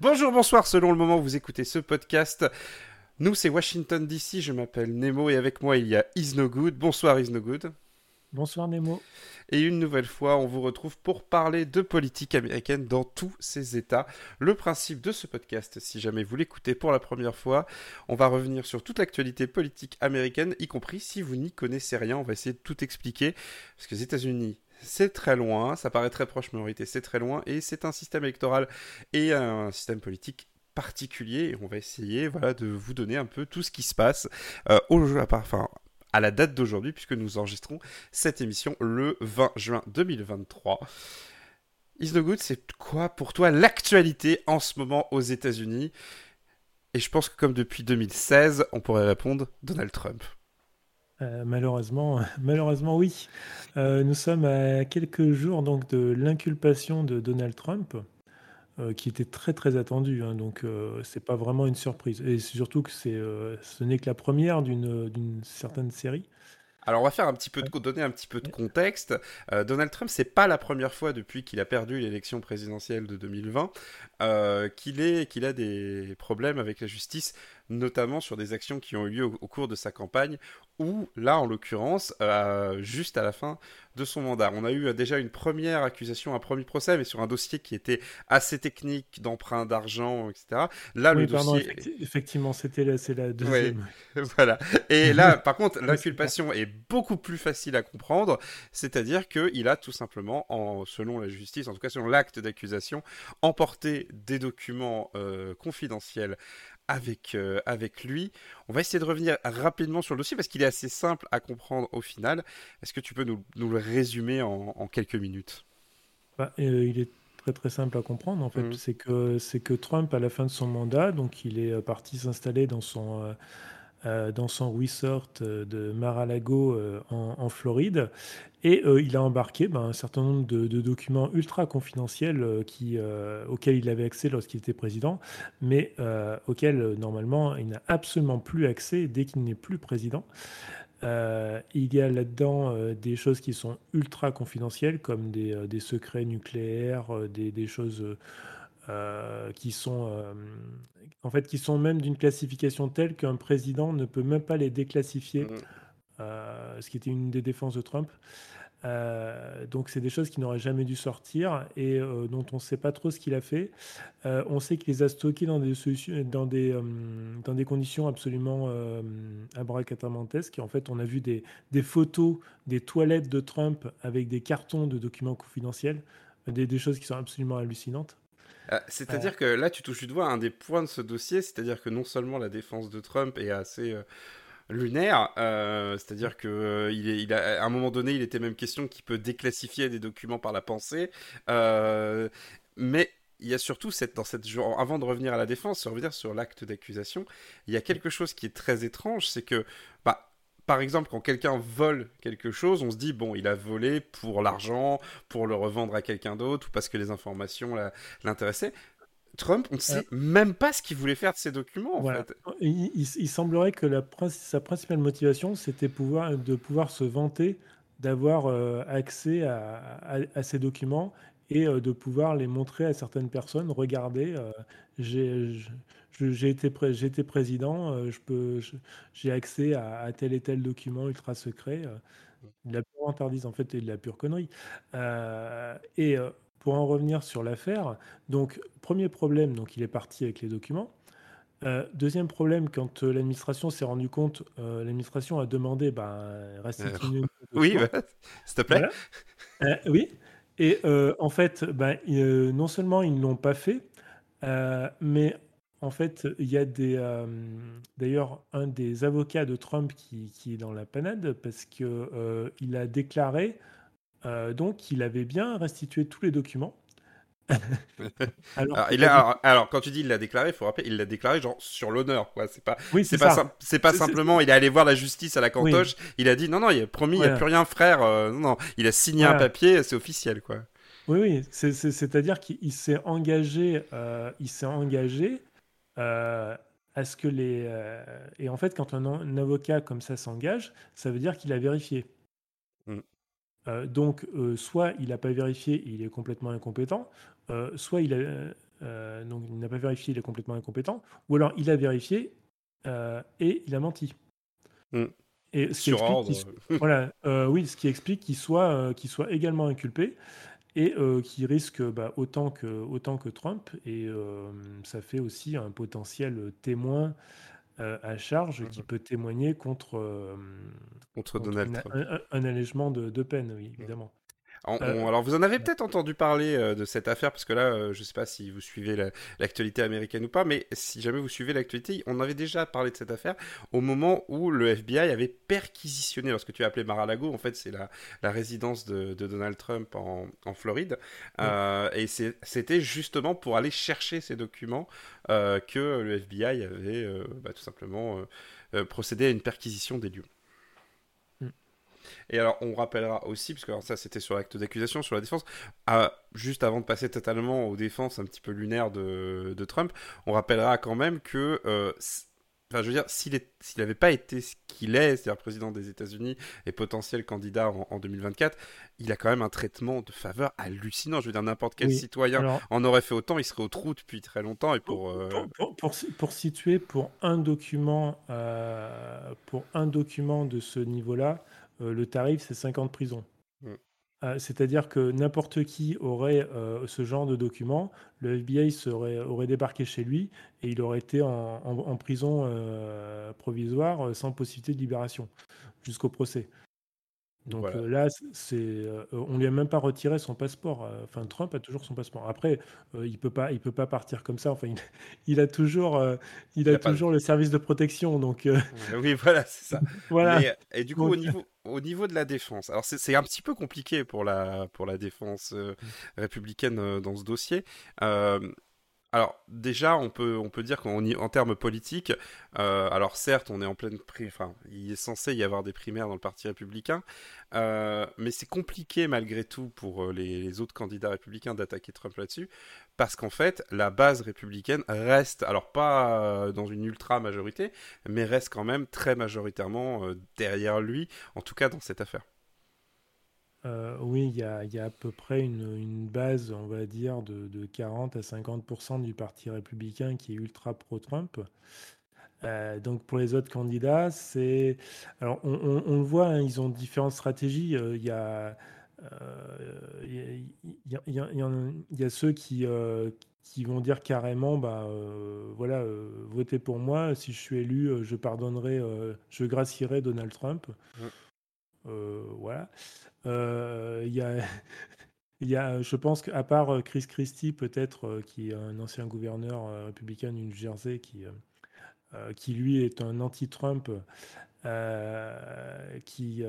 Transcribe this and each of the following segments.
Bonjour, bonsoir, selon le moment où vous écoutez ce podcast. Nous, c'est Washington DC, je m'appelle Nemo et avec moi il y a Is Good. Bonsoir Is Good. Bonsoir Nemo. Et une nouvelle fois, on vous retrouve pour parler de politique américaine dans tous ses états. Le principe de ce podcast, si jamais vous l'écoutez pour la première fois, on va revenir sur toute l'actualité politique américaine, y compris si vous n'y connaissez rien. On va essayer de tout expliquer, parce que les États-Unis, c'est très loin, ça paraît très proche minorité, c'est très loin, et c'est un système électoral et un système politique particulier et on va essayer voilà de vous donner un peu tout ce qui se passe euh, au, enfin, à la date d'aujourd'hui puisque nous enregistrons cette émission le 20 juin 2023. Is no good, c'est quoi pour toi l'actualité en ce moment aux États-Unis? Et je pense que comme depuis 2016, on pourrait répondre Donald Trump. Euh, malheureusement, malheureusement oui. Euh, nous sommes à quelques jours donc de l'inculpation de Donald Trump, euh, qui était très très attendu. Hein, donc c'est pas vraiment une surprise. Et surtout que c'est, ce n'est que la première d'une d'une certaine série. Alors on va faire un petit peu de donner un petit peu de contexte. Donald Trump, c'est pas la première fois depuis qu'il a perdu l'élection présidentielle de 2020 qu'il est qu'il a des problèmes avec la justice, notamment sur des actions qui ont eu lieu au cours de sa campagne ou là, en l'occurrence, euh, juste à la fin de son mandat. On a eu euh, déjà une première accusation, un premier procès, mais sur un dossier qui était assez technique, d'emprunt d'argent, etc. Là, le dossier... effectivement, c'était la, c'est la deuxième. voilà. Et là, par contre, l'inculpation est beaucoup plus facile à comprendre, c'est-à-dire qu'il a tout simplement, en, selon la justice, en tout cas selon l'acte d'accusation, emporté des documents euh, confidentiels avec, euh, avec lui. On va essayer de revenir rapidement sur le dossier parce qu'il est assez simple à comprendre au final. Est-ce que tu peux nous, nous le résumer en, en quelques minutes? Bah, euh, Il est très très simple à comprendre en fait. Mmh. C'est que, que Trump, à la fin de son mandat, donc il est euh, parti s'installer dans son euh, dans son resort euh, de Mar-a-Lago euh, en, Floride. Et il a embarqué ben, un certain nombre de, documents ultra confidentiels auxquels il avait accès lorsqu'il était président, mais auxquels normalement il n'a absolument plus accès dès qu'il n'est plus président. il y a là-dedans des choses qui sont ultra confidentielles, comme des, secrets nucléaires, des choses euh, qui sont euh, en fait qui sont même d'une classification telle qu'un président ne peut même pas les déclassifier, mmh. euh, ce qui était une des défenses de Trump. donc c'est des choses qui n'auraient jamais dû sortir et dont on ne sait pas trop ce qu'il a fait. on sait qu'il les a stockés dans des, dans des, dans des conditions absolument abracadabrantesques. En fait, on a vu des, des, photos des toilettes de Trump avec des cartons de documents confidentiels, des, des choses qui sont absolument hallucinantes. Euh, c'est-à-dire que là, tu touches du doigt un des points de ce dossier, c'est-à-dire que non seulement la défense de Trump est assez euh, lunaire, euh, c'est-à-dire que il, est, il a, à un moment donné, il était même question qu'il peut déclassifier des documents par la pensée, mais il y a surtout cette, dans cette avant de revenir à la défense, revenir sur l'acte d'accusation, il y a quelque chose qui est très étrange, c'est que bah par exemple, quand quelqu'un vole quelque chose, on se dit, bon, il a volé pour l'argent, pour le revendre à quelqu'un d'autre, ou parce que les informations l'intéressaient. Trump, on ne sait même pas ce qu'il voulait faire de ces documents. En fait. il, semblerait que la, sa principale motivation, c'était pouvoir, de pouvoir se vanter d'avoir euh, accès à, ces documents et euh, de pouvoir les montrer à certaines personnes. Regardez, euh, j'ai j'ai été, président, euh, je peux, j'ai accès à, tel et tel document ultra secret. Euh, de la pure interdise, en fait, et de la pure connerie. Euh, et pour en revenir sur l'affaire, donc, premier problème, donc il est parti avec les documents. deuxième problème, quand l'administration s'est rendu compte, l'administration a demandé, ben, restituer. oui, bah, s'il te plaît. oui. Et en fait, ben, non seulement ils ne l'ont pas fait, mais en fait, il y a des, euh, d'ailleurs un des avocats de Trump qui, est dans la panade parce que euh, il a déclaré euh, donc qu'il avait bien restitué tous les documents. alors, quand tu dis il l'a déclaré, il faut rappeler, il l'a déclaré genre sur l'honneur, quoi. C'est pas, oui, c'est pas, c'est pas simplement, il est allé voir la justice à la cantoche, il a dit non, non, il a promis, il n'y a plus rien, frère. non, non, il a signé un papier, c'est officiel, quoi. Oui, oui, c'est, à dire qu'il s'est engagé, il s'est engagé euh, à ce que les. et en fait, quand un, avocat comme ça s'engage, ça veut dire qu'il a vérifié. Mm. Donc, soit il n'a pas vérifié et il est complètement incompétent, soit il a, donc il n'a pas vérifié, il est complètement incompétent, ou alors il a vérifié et il a menti. Mm. Et ce qui explique voilà, oui, ce qui explique qu'il soit, qu'il soit également inculpé et qui risque bah, autant, que, autant que Trump. Et ça fait aussi un potentiel témoin à charge qui mmh peut témoigner contre, contre, Donald Trump. Un, allègement de, de peine, oui, mmh. Euh, alors vous en avez peut-être entendu parler euh, de cette affaire parce que là, euh, je ne sais pas si vous suivez l'actualité américaine ou pas, mais si jamais vous suivez l'actualité, on avait déjà parlé de cette affaire au moment où le FBI avait perquisitionné, lorsque tu as appelé Mar-a-Lago, en fait c'est la, résidence de, Donald Trump en, Floride, et c'était justement pour aller chercher ces documents que le FBI avait bah, tout simplement procédé à une perquisition des lieux. Et alors, on rappellera aussi, parce que ça c'était sur l'acte d'accusation, sur la défense, juste avant de passer totalement aux défenses un petit peu lunaires de, Trump, on rappellera quand même que. Euh, enfin, je veux dire, s'il n'avait pas été ce qu'il est, c'est-à-dire président des États-Unis et potentiel candidat en, 2024, il a quand même un traitement de faveur hallucinant. Je veux dire, n'importe quel citoyen en aurait fait autant, il serait au trou depuis très longtemps. Et pour, euh, pour, situer, pour un document, euh, pour un document de ce niveau-là, le tarif, c'est 50 prisons. Mm. Euh, c'est-à-dire que n'importe qui aurait euh, ce genre de document, le FBI serait, aurait débarqué chez lui et il aurait été en, prison provisoire sans possibilité de libération jusqu'au procès. Donc là, c'est, on lui a même pas retiré son passeport. Enfin, Trump a toujours son passeport. Après, il peut pas, il peut pas partir comme ça. Enfin, il, a toujours, il, a, toujours le service de protection. Donc oui, voilà, c'est ça. voilà. et du coup, au niveau, au niveau de la défense, alors c'est un petit peu compliqué pour la, pour la défense républicaine dans ce dossier. Alors déjà, on peut, on peut dire qu'en en termes politiques, euh, alors certes, on est en pleine, enfin, il est censé y avoir des primaires dans le Parti républicain, euh, mais c'est compliqué malgré tout pour euh, les, autres candidats républicains d'attaquer Trump là-dessus, parce qu'en fait, la base républicaine reste, alors pas dans une ultra majorité, mais reste quand même très majoritairement derrière lui, en tout cas dans cette affaire. Euh, oui, il y a, à peu près une, base, on va dire, de, 40 à 50% du Parti républicain qui est ultra pro-Trump. Euh, donc pour les autres candidats, c'est... Alors on, le voit, hein, ils ont différentes stratégies. Il y a... Il y, a ceux qui, qui vont dire carrément, bah, voilà, votez pour moi, si je suis élu, je pardonnerai, je gracierai Donald Trump. voilà. Euh, y a. Y a, je pense qu'à part euh, Chris Christie, peut-être, euh, qui est un ancien gouverneur républicain du New Jersey, qui, qui lui est un anti-Trump, qui,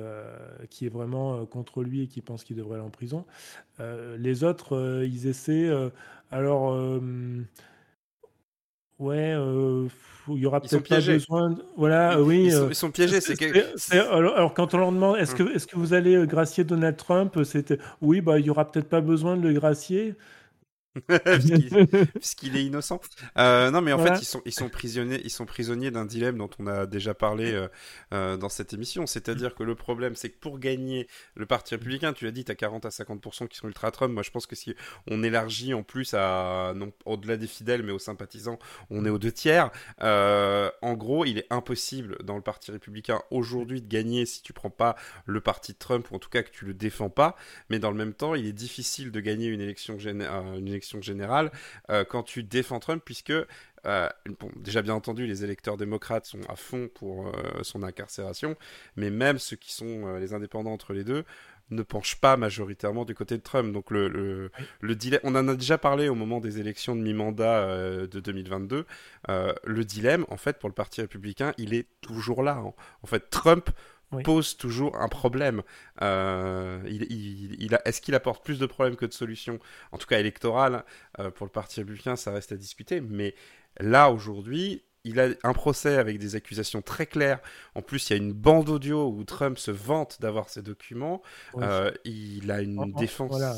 qui est vraiment contre lui et qui pense qu'il devrait aller en prison. les autres, ils essaient. alors, ouais, il y aura peut-être pas besoin. Voilà, oui. Ils sont, euh, piégés. C'est alors, quand on leur demande, est-ce hum. que, est-ce que vous allez euh, gracier Donald Trump C'était, oui, bah, il y aura peut-être pas besoin de le gracier. puisqu'il est innocent. Euh, non, mais en fait, ils sont, ils sont prisonniers, ils sont prisonniers d'un dilemme dont on a déjà parlé euh, euh, dans cette émission. C'est-à-dire que le problème, c'est que pour gagner le Parti républicain, tu l'as dit, tu as 40 à 50% qui sont ultra Trump. Moi, je pense que si on élargit en plus à, non, au-delà des fidèles, mais aux sympathisants, on est aux deux tiers. en gros, il est impossible dans le Parti républicain aujourd'hui de gagner si tu prends pas le parti de Trump, ou en tout cas que tu le défends pas. Mais dans le même temps, il est difficile de gagner une élection, une élection générale euh, quand tu défends Trump, puisque euh, déjà bien entendu, les électeurs démocrates sont à fond pour euh, son incarcération, mais même ceux qui sont les indépendants entre les deux ne penchent pas majoritairement du côté de Trump. Donc le, le, le dilemme, on en a déjà parlé au moment des élections de mi-mandat de 2022. le dilemme, en fait, pour le Parti républicain, il est toujours là. Hein. En fait, Trump pose toujours un problème. Euh, Est-ce qu'il apporte plus de problèmes que de solutions En tout cas, électorales, euh, pour le Parti républicain, ça reste à discuter. Mais là, aujourd'hui, il a un procès avec des accusations très claires. En plus, il y a une bande audio où Trump se vante d'avoir ces documents. Euh, il a une défense. Voilà.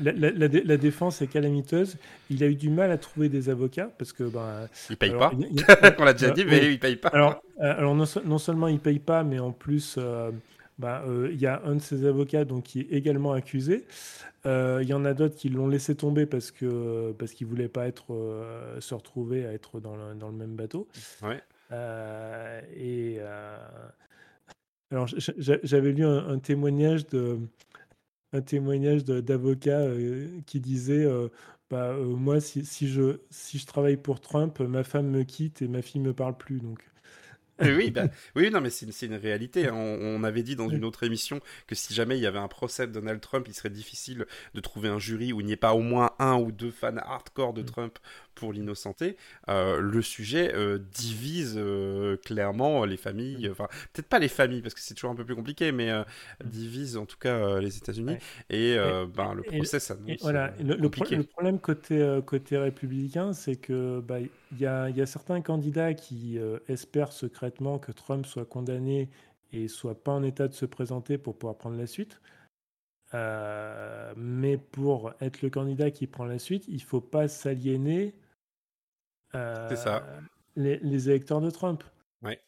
La, défense est calamiteuse. Il a eu du mal à trouver des avocats parce que. Ben, il paye pas. On l'a déjà dit, mais il paye pas. Alors, alors non, non, seulement il paye pas, mais en plus. Bah, il y a un de ses avocats donc, qui est également accusé. Il y en a d'autres qui l'ont laissé tomber parce que parce voulait pas être se retrouver à être dans le, dans le même bateau. Ouais. et alors j'avais lu un, témoignage de un témoignage d'avocat qui disait bah, moi si, si, je si je travaille pour Trump ma femme me quitte et ma fille me parle plus donc oui, bah, oui, non, mais c'est une, réalité. Hein. On, avait dit dans une autre émission que si jamais il y avait un procès de Donald Trump, il serait difficile de trouver un jury où il n'y ait pas au moins un ou deux fans hardcore de mm. Trump pour l'innocenté. Euh, le sujet euh, divise euh, clairement les familles, mm. enfin peut-être pas les familles parce que c'est toujours un peu plus compliqué, mais divise en tout cas les États-Unis. Et, ben, le procès s'annonce. Voilà, le, le, problème côté, côté républicain, c'est que bah, il y, a, y, a, certains candidats qui espèrent secrètement que Trump soit condamné et soit pas en état de se présenter pour pouvoir prendre la suite. mais pour être le candidat qui prend la suite, il faut pas s'aliéner c'est ça. Euh, les, les, électeurs de Trump. Ouais.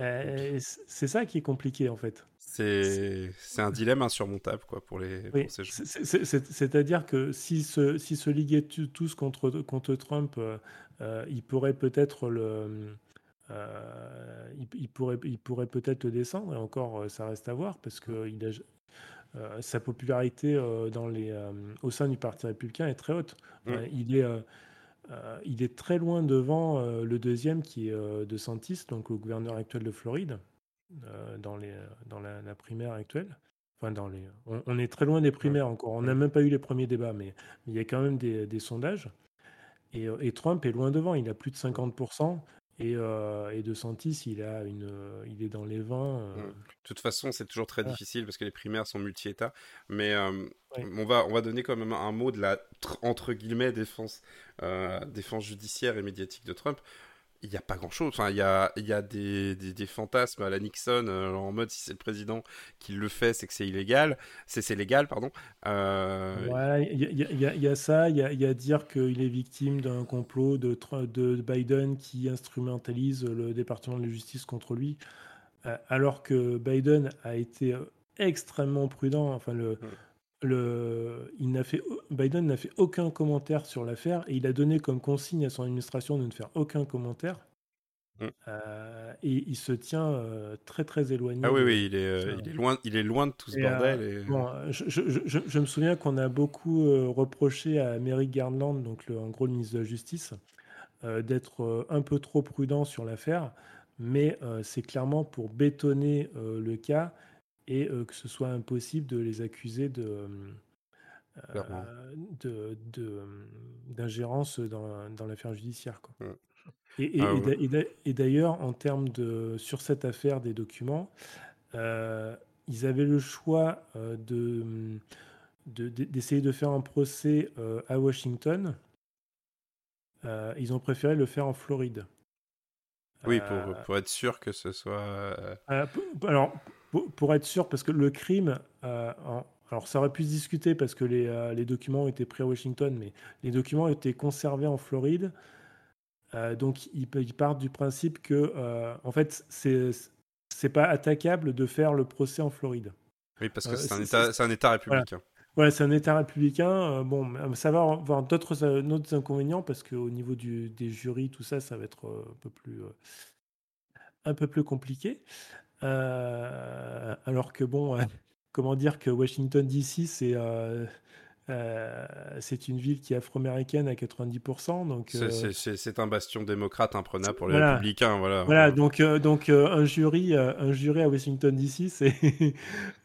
Euh, c'est ça qui est compliqué en fait. C'est un dilemme insurmontable quoi pour les oui. C'est-à-dire que si se si se liguaient tous contre contre Trump, euh, il pourrait peut-être le il, pourrait il pourrait peut-être le descendre et encore ça reste à voir parce que il a, sa popularité dans les au sein du Parti républicain est très haute. Mmh. il est euh, il est très loin devant euh, le deuxième qui est euh, de Santis, donc le gouverneur actuel de Floride, dans, les, dans la, primaire actuelle. Enfin, dans les, on, est très loin des primaires encore. On n'a même pas eu les premiers débats, mais, il y a quand même des, sondages. Et, et, Trump est loin devant. Il a plus de 50%. Et, euh, et, De Santis, il, a une, il est dans les 20. Euh. Mmh. De toute façon, c'est toujours très difficile parce que les primaires sont multi-États. Mais euh, on, va, on va donner quand même un mot de la, entre guillemets, défense, défense judiciaire et médiatique de Trump il n'y a pas grand chose. Enfin, il y a, il y a des, des, fantasmes à la Nixon, euh, en mode si c'est le président qui le fait, c'est que c'est illégal. C'est légal, pardon. Euh... il y, y, a ça. Il y a, y a, dire qu'il est victime d'un complot de, de Biden qui instrumentalise le département de la justice contre lui. Euh, alors que Biden a été extrêmement prudent. Enfin, le. Hmm le, il n'a fait, Biden n'a fait aucun commentaire sur l'affaire et il a donné comme consigne à son administration de ne faire aucun commentaire. Mm. Euh, et il se tient euh, très très éloigné. Ah oui, oui, il est, euh, il est, loin, il est loin de tout ce bordel. Bon, je, je, je, me souviens qu'on a beaucoup reproché à Merrick Garland, donc le, en gros le ministre de la Justice, d'être un peu trop prudent sur l'affaire, mais c'est clairement pour bétonner le cas et que ce soit impossible de les accuser de d'ingérence dans, dans l'affaire judiciaire. Quoi. Et, ah et, d'ailleurs, en termes de sur cette affaire des documents, ils avaient le choix de d'essayer de, faire un procès à Washington. ils ont préféré le faire en Floride. Oui, pour, pour être sûr que ce soit. alors, pour, être sûr, parce que le crime, euh, alors ça aurait pu se discuter parce que les, euh, les, documents ont été pris à Washington, mais les documents ont été conservés en Floride. Euh, donc ils, partent du principe que, en fait, c'est pas attaquable de faire le procès en Floride. Oui, parce que c'est un, un, État républicain. Ouais, c'est un État républicain. bon, ça va avoir d'autres inconvénients parce qu'au niveau du, des jurys, tout ça, ça va être un peu plus, un peu plus compliqué. Euh, alors que bon, euh, comment dire que Washington DC, c'est euh, c'est une ville qui est afro-américaine à 90%. Donc c'est un bastion démocrate imprenable pour les républicains, voilà. Voilà, donc donc un jury un jury à Washington DC, c'est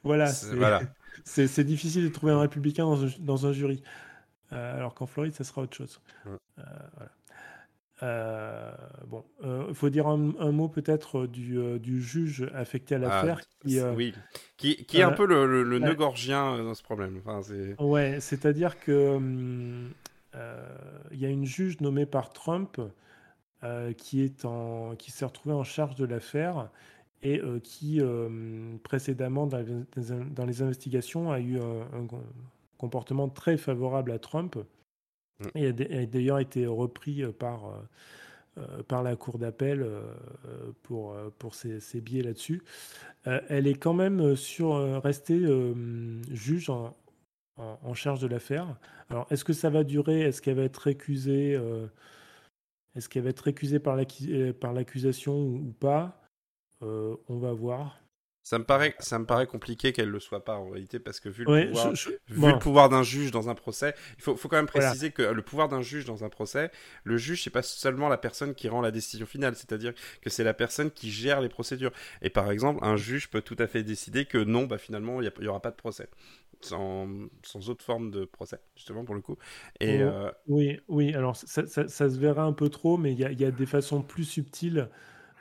voilà, c'est difficile de trouver un républicain dans un, dans un jury. alors qu'en Floride, ça sera autre chose. voilà. Euh, bon, il euh, faut dire un, mot peut-être du, euh, du, juge affecté à l'affaire. Ah, qui, oui, qui, qui est un peu le, le, nœud gorgien dans ce problème. Enfin, ouais, c'est-à-dire que il y a une juge nommée par Trump qui est en, qui s'est retrouvé en charge de l'affaire et qui précédemment dans les, investigations a eu un, comportement très favorable à Trump. Et a d'ailleurs été repris par euh, par la Cour d'appel euh, pour, euh, pour ses, ses biais là-dessus. elle est quand même sur, restée juge en, en, charge de l'affaire. Alors, est-ce que ça va durer? Est-ce qu'elle va être récusée Est-ce qu'elle va être récusée par l'accusation ou, pas? On va voir. Ça me paraît, ça me paraît compliqué qu'elle le soit pas en réalité parce que vu le pouvoir, vu le pouvoir d'un juge dans un procès, il faut, faut quand même préciser que le pouvoir d'un juge dans un procès, le juge c'est pas seulement la personne qui rend la décision finale, c'est-à-dire que c'est la personne qui gère les procédures. Et par exemple, un juge peut tout à fait décider que non, bah finalement il y, aura pas de procès, sans, sans, autre forme de procès justement pour le coup. Et euh, oui, oui, alors ça, ça, se verra un peu trop, mais il y, y a, des façons plus subtiles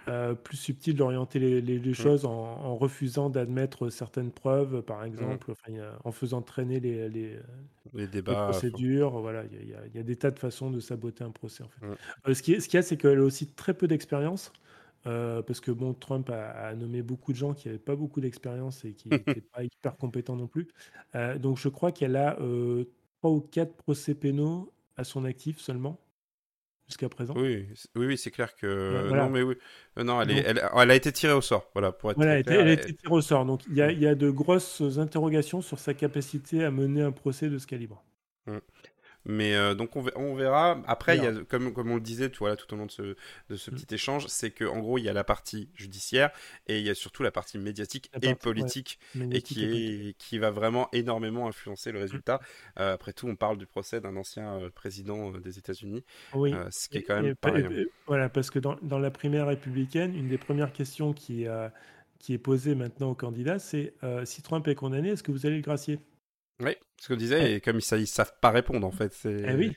euh, plus subtil d'orienter les, mmh. choses en, refusant d'admettre certaines preuves, par mmh. exemple, en faisant traîner les, les, débats, procédures. Voilà, il y, a des tas de façons de saboter un procès. En fait. Mmh. Euh, ce qu'il y a, c'est qu'elle a aussi très peu d'expérience. Euh, parce que bon, Trump a, nommé beaucoup de gens qui n'avaient pas beaucoup d'expérience et qui n'étaient pas hyper compétents non plus. donc je crois qu'elle a trois ou quatre procès pénaux à son actif seulement jusqu'à présent. Oui, oui, oui c'est clair que non, mais oui, euh, non, elle, est, elle, elle, a été tirée au sort, voilà, pour être. Voilà, elle, a été tirée au sort. Donc il y, a, il y, a, de grosses interrogations sur sa capacité à mener un procès de ce calibre. Mais euh, donc on, verra. Après, il y a, comme, comme on le disait tout, voilà, tout au long de ce, de ce mm. petit échange, c'est qu'en gros, il y a la partie judiciaire et il y a surtout la partie médiatique et politique et qui, est, qui va vraiment énormément influencer le résultat. Mm. Euh, après tout, on parle du procès d'un ancien euh, président des États-Unis, oui. ce qui est quand même pas hein. Voilà, parce que dans, dans, la primaire républicaine, une des premières questions qui, qui est posée maintenant aux candidats, c'est si Trump est condamné, est-ce que vous allez le gracier? Oui, ce qu'on disait, et comme ils, ne savent pas répondre en fait. C'est... Eh oui.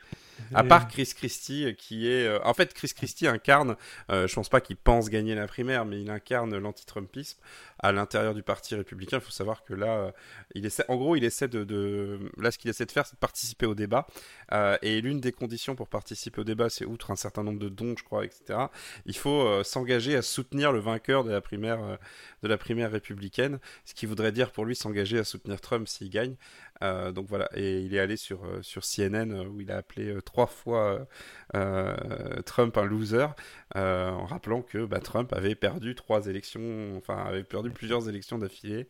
À part Chris Christie, euh, qui est. Euh, en fait, Chris Christie incarne, euh, je pense pas qu'il pense gagner la primaire, mais il incarne l'anti-Trumpisme à l'intérieur du Parti républicain. Il faut savoir que là, il essaie, en gros, il essaie de. Là, ce qu'il essaie de faire, c'est de participer au débat. et l'une des conditions pour participer au débat, c'est outre un certain nombre de dons, je crois, etc., il faut s'engager à soutenir le vainqueur de la, primaire, de la primaire républicaine, ce qui voudrait dire pour lui s'engager à soutenir Trump s'il gagne. Donc voilà, et il est allé sur, sur CNN où il a appelé trois fois euh, Trump un loser, euh, en rappelant que bah, Trump avait perdu trois élections, enfin avait perdu plusieurs élections d'affilée,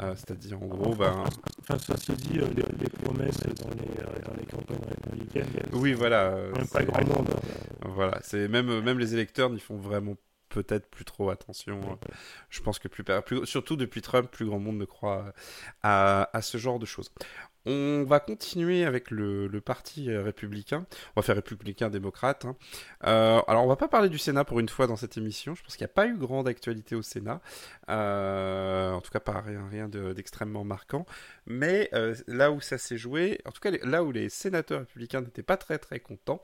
euh, c'est-à-dire en gros, ben... Enfin, ça se dit, les, promesses dans les, les, campagnes républicaines. Oui, voilà. Pas grand monde. Hein. Voilà, c'est même même les électeurs n'y font vraiment peut-être plus trop attention. Je pense que plus, plus, surtout depuis Trump, plus grand monde ne croit à, à ce genre de choses. On va continuer avec le, parti euh, républicain. On va faire républicain-démocrate. Hein. Euh, alors, on va pas parler du Sénat pour une fois dans cette émission. Je pense qu'il n'y a pas eu grande actualité au Sénat. Euh, en tout cas, pas rien, d'extrêmement marquant. Mais là où ça s'est joué, en tout cas là où les sénateurs républicains n'étaient pas très très contents,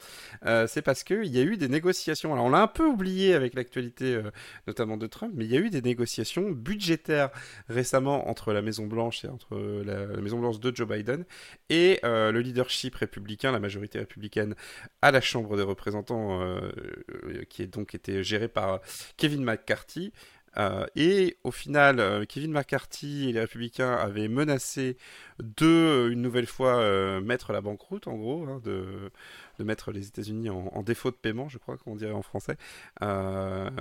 c'est parce qu'il y a eu des négociations. Alors, on l'a un peu oublié avec l'actualité, notamment de Trump, mais il y a eu des négociations budgétaires récemment entre la Maison Blanche et entre la Maison Blanche de Joe Biden et euh, le leadership républicain, la majorité républicaine à la Chambre des représentants, euh, euh, qui est donc été géré par Kevin McCarthy. et au final, Kevin McCarthy et les républicains avaient menacé de, une nouvelle fois, mettre la banqueroute, en gros, hein, de, de, mettre les États-Unis en, défaut de paiement, je crois qu'on dirait en français,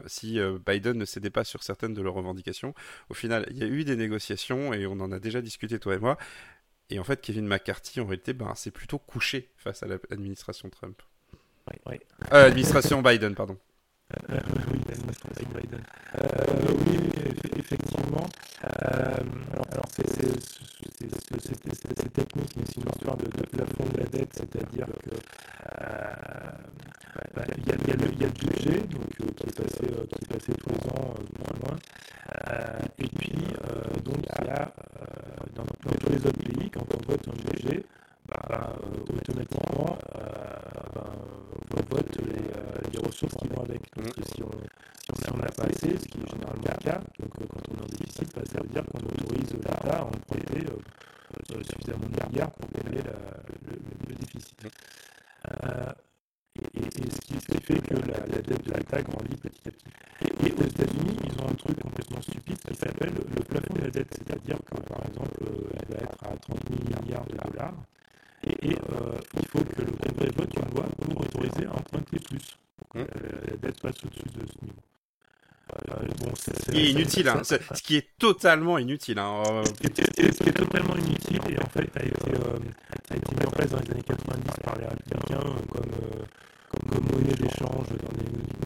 si Biden ne cédait pas sur certaines de leurs revendications. Au final, il y a eu des négociations, et on en a déjà discuté, toi et moi. Et en fait, Kevin McCarthy, en réalité, ben, c'est plutôt couché face à l'administration Trump. Oui, oui. Euh, l'administration Biden, pardon. Euh, oui, l'administration Biden. Euh, oui, effectivement. Euh, alors, c'est technique, mais c'est une histoire de, de plafond de la dette, c'est-à-dire que bah, il y, a, le, budget donc, qui, est passé, qui est passé tous les ans, moins loin. et puis, donc, il y a dans, tous les autres pays, quand on vote un budget, bah, euh, automatiquement, euh, ben, on vote les, euh, les, ressources qui vont avec. Donc mmh. si on si on pas assez, ce qui est généralement le cas, donc quand on est en déficit, bah, ça veut dire qu'on autorise l'État à emprunter suffisamment de milliards pour payer le, le, déficit. Mmh. Et, et, ce, qui, fait que la, de l'État grandit petit à petit. Et, aux États-Unis, ils ont un truc complètement stupide qui s'appelle le plafond de la dette, c'est-à-dire que par exemple, elle va être à 30 000 milliards de dollars. Et, il faut que le Congrès vote une loi pour autoriser à emprunter plus. Mmh. la dette passe au-dessus de ce niveau. Bon, ce qui est inutile, hein. ce qui est totalement inutile. Hein. Ce, qui est, totalement inutile et en fait a été, euh, a été mis en place dans les années 90 par les républicains euh, comme, euh, comme, comme, monnaie d'échange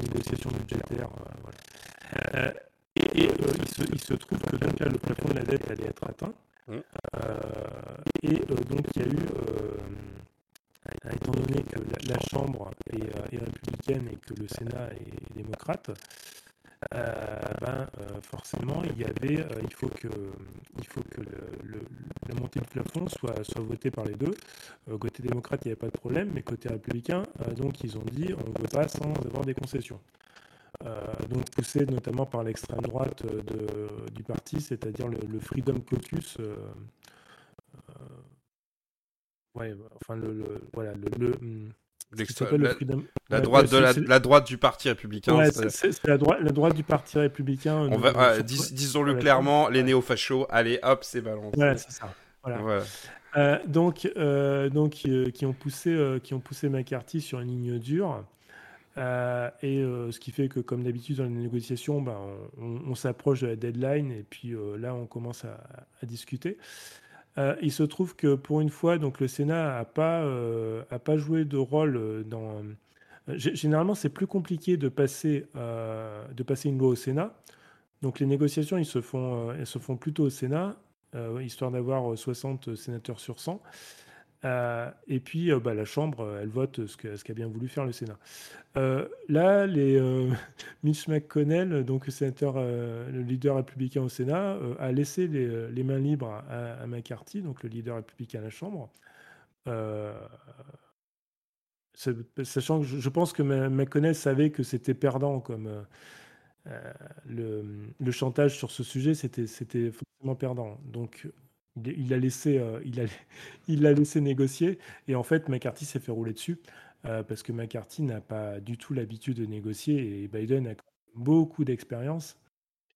négociations budgétaires. Voilà. et, et il, se, il, se, trouve que donc là, le plafond de la dette allait être atteint. Mmh. et donc il y a eu étant donné que la, la Chambre est, est, républicaine et que le Sénat est démocrate, euh, ben, euh, forcément, il y avait, euh, il faut que, il faut que le, la montée du plafond soit, soit votée par les deux. côté démocrate, il n'y avait pas de problème, mais côté républicain, donc ils ont dit on ne veut pas sans avoir des concessions. donc poussé notamment par l'extrême droite de, du parti, c'est-à-dire le, Freedom Caucus. ouais, enfin le, voilà le, hmm, la, droite de la, droite du parti républicain. c'est la, droite, la droite du parti républicain. On va, disons-le clairement, les néo-fachos, allez hop, c'est balancé. Voilà, c'est ça. Voilà. Euh, donc, euh, donc euh, qui ont poussé, qui ont poussé McCarthy sur une ligne dure. et ce qui fait que, comme d'habitude dans les négociations, ben, on, s'approche de la deadline et puis là, on commence à, discuter. Il se trouve que pour une fois, donc le Sénat n'a pas, euh, pas joué de rôle dans. Généralement, c'est plus compliqué de passer, de passer une loi au Sénat. Donc les négociations, ils se font, elles se font plutôt au Sénat, histoire d'avoir 60 sénateurs sur 100. Euh, et puis, euh, bah, la Chambre, euh, elle vote ce qu'a ce bien voulu faire le Sénat. là, les, Mitch McConnell, donc le leader républicain au Sénat, a laissé les, mains libres à, McCarthy, donc le leader républicain à la Chambre. sachant que je, pense que McConnell savait que c'était perdant comme le, le, chantage sur ce sujet, c'était forcément perdant. Donc il, a laissé, euh, il, a, il laissé négocier et en fait McCarthy s'est fait rouler dessus euh, parce que McCarthy n'a pas du tout l'habitude de négocier et Biden a beaucoup d'expérience.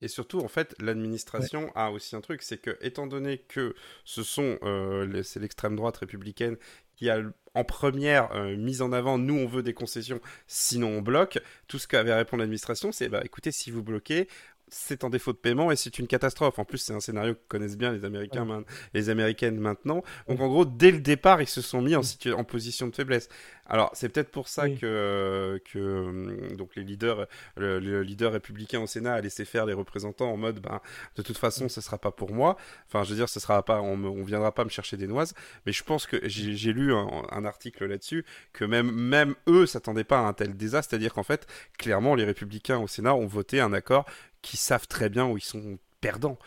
Et surtout, en fait, l'administration a aussi un truc, c'est que, étant donné que ce sont, euh, c'est l'extrême droite républicaine qui a en première mise en avant, nous on veut des concessions, sinon on bloque. Tout ce qu'avait répondu l'administration, c'est bah écoutez, si vous bloquez, c'est en défaut de paiement et c'est une catastrophe. En plus, c'est un scénario que connaissent bien les Américains, les Américaines maintenant. Donc, en gros, dès le départ, ils se sont mis en, en position de faiblesse. Alors, c'est peut-être pour ça que, que hum, donc les leaders, le, leader républicain au Sénat a laissé faire les représentants en mode, ben, de toute façon, ce sera pas pour moi. Enfin, je veux dire, ce sera pas, on, on viendra pas me chercher des noises. Mais je pense que j'ai lu un, article là-dessus que même, même eux s'attendaient pas à un tel désastre. C'est-à-dire qu'en fait, clairement, les républicains au Sénat ont voté un accord qui savent très bien où ils sont perdants.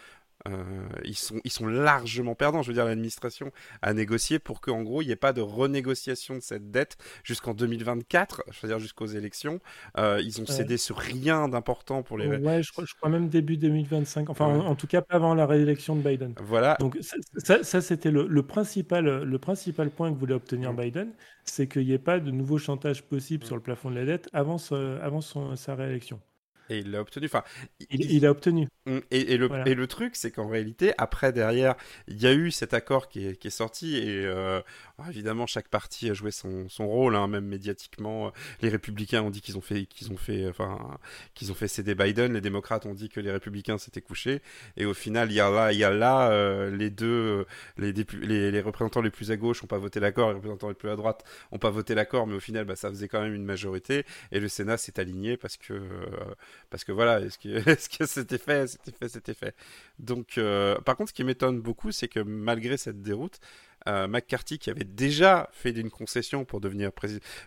Euh, ils, sont, ils sont largement perdants. Je veux dire, l'administration a négocié pour qu'en gros, il n'y ait pas de renégociation de cette dette jusqu'en 2024, je veux dire jusqu'aux élections. Euh, ils ont cédé sur rien d'important pour les. Ouais, je crois, je crois, même début 2025. Enfin, en, tout cas, pas avant la réélection de Biden. Voilà. Donc, ça, ça c'était le, le, principal, le principal point que voulait obtenir mm. Biden c'est qu'il n'y ait pas de nouveau chantage possible mm. sur le plafond de la dette avant, avant sa réélection. Et il l'a obtenu. Enfin, il, a obtenu. Mm, et, le, et le truc, c'est qu'en réalité, après, derrière, il y a eu cet accord qui est, qui est sorti. Et euh, évidemment, chaque parti a joué son, rôle, hein, même médiatiquement. Les républicains ont dit qu'ils ont fait, qu'ils ont fait, enfin, qu'ils ont fait céder Biden. Les démocrates ont dit que les républicains s'étaient couchés. Et au final, il y a là, il y a là euh, les deux, les, les, représentants les plus à gauche n'ont pas voté l'accord, les représentants les plus à droite n'ont pas voté l'accord. Mais au final, bah, ça faisait quand même une majorité. Et le Sénat s'est aligné parce que. Euh, parce que voilà, est-ce que, est-ce que c'était fait, c'était fait, c'était fait. Donc, euh, par contre, ce qui m'étonne beaucoup, c'est que malgré cette déroute, euh, McCarthy, qui avait déjà fait une concession pour devenir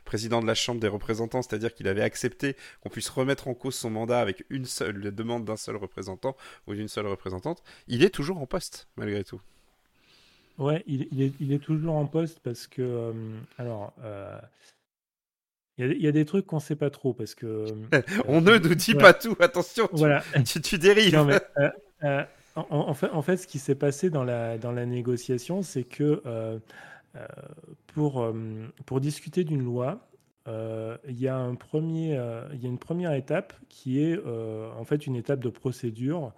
président de la Chambre des représentants, c'est-à-dire qu'il avait accepté qu'on puisse remettre en cause son mandat avec une seule demande d'un seul représentant ou d'une seule représentante, il est toujours en poste, malgré tout. Ouais, il, est, il est, toujours en poste parce que, euh, alors, il y, a des trucs qu'on ne sait pas trop parce que. Euh, on ne nous dit pas tout, attention, tu, voilà. tu, dérives. Euh, euh, en, fait, en fait, ce qui s'est passé dans la, dans la négociation, c'est que pour, pour discuter d'une loi, il y, a un premier, il y a une première étape qui est en fait une étape de procédure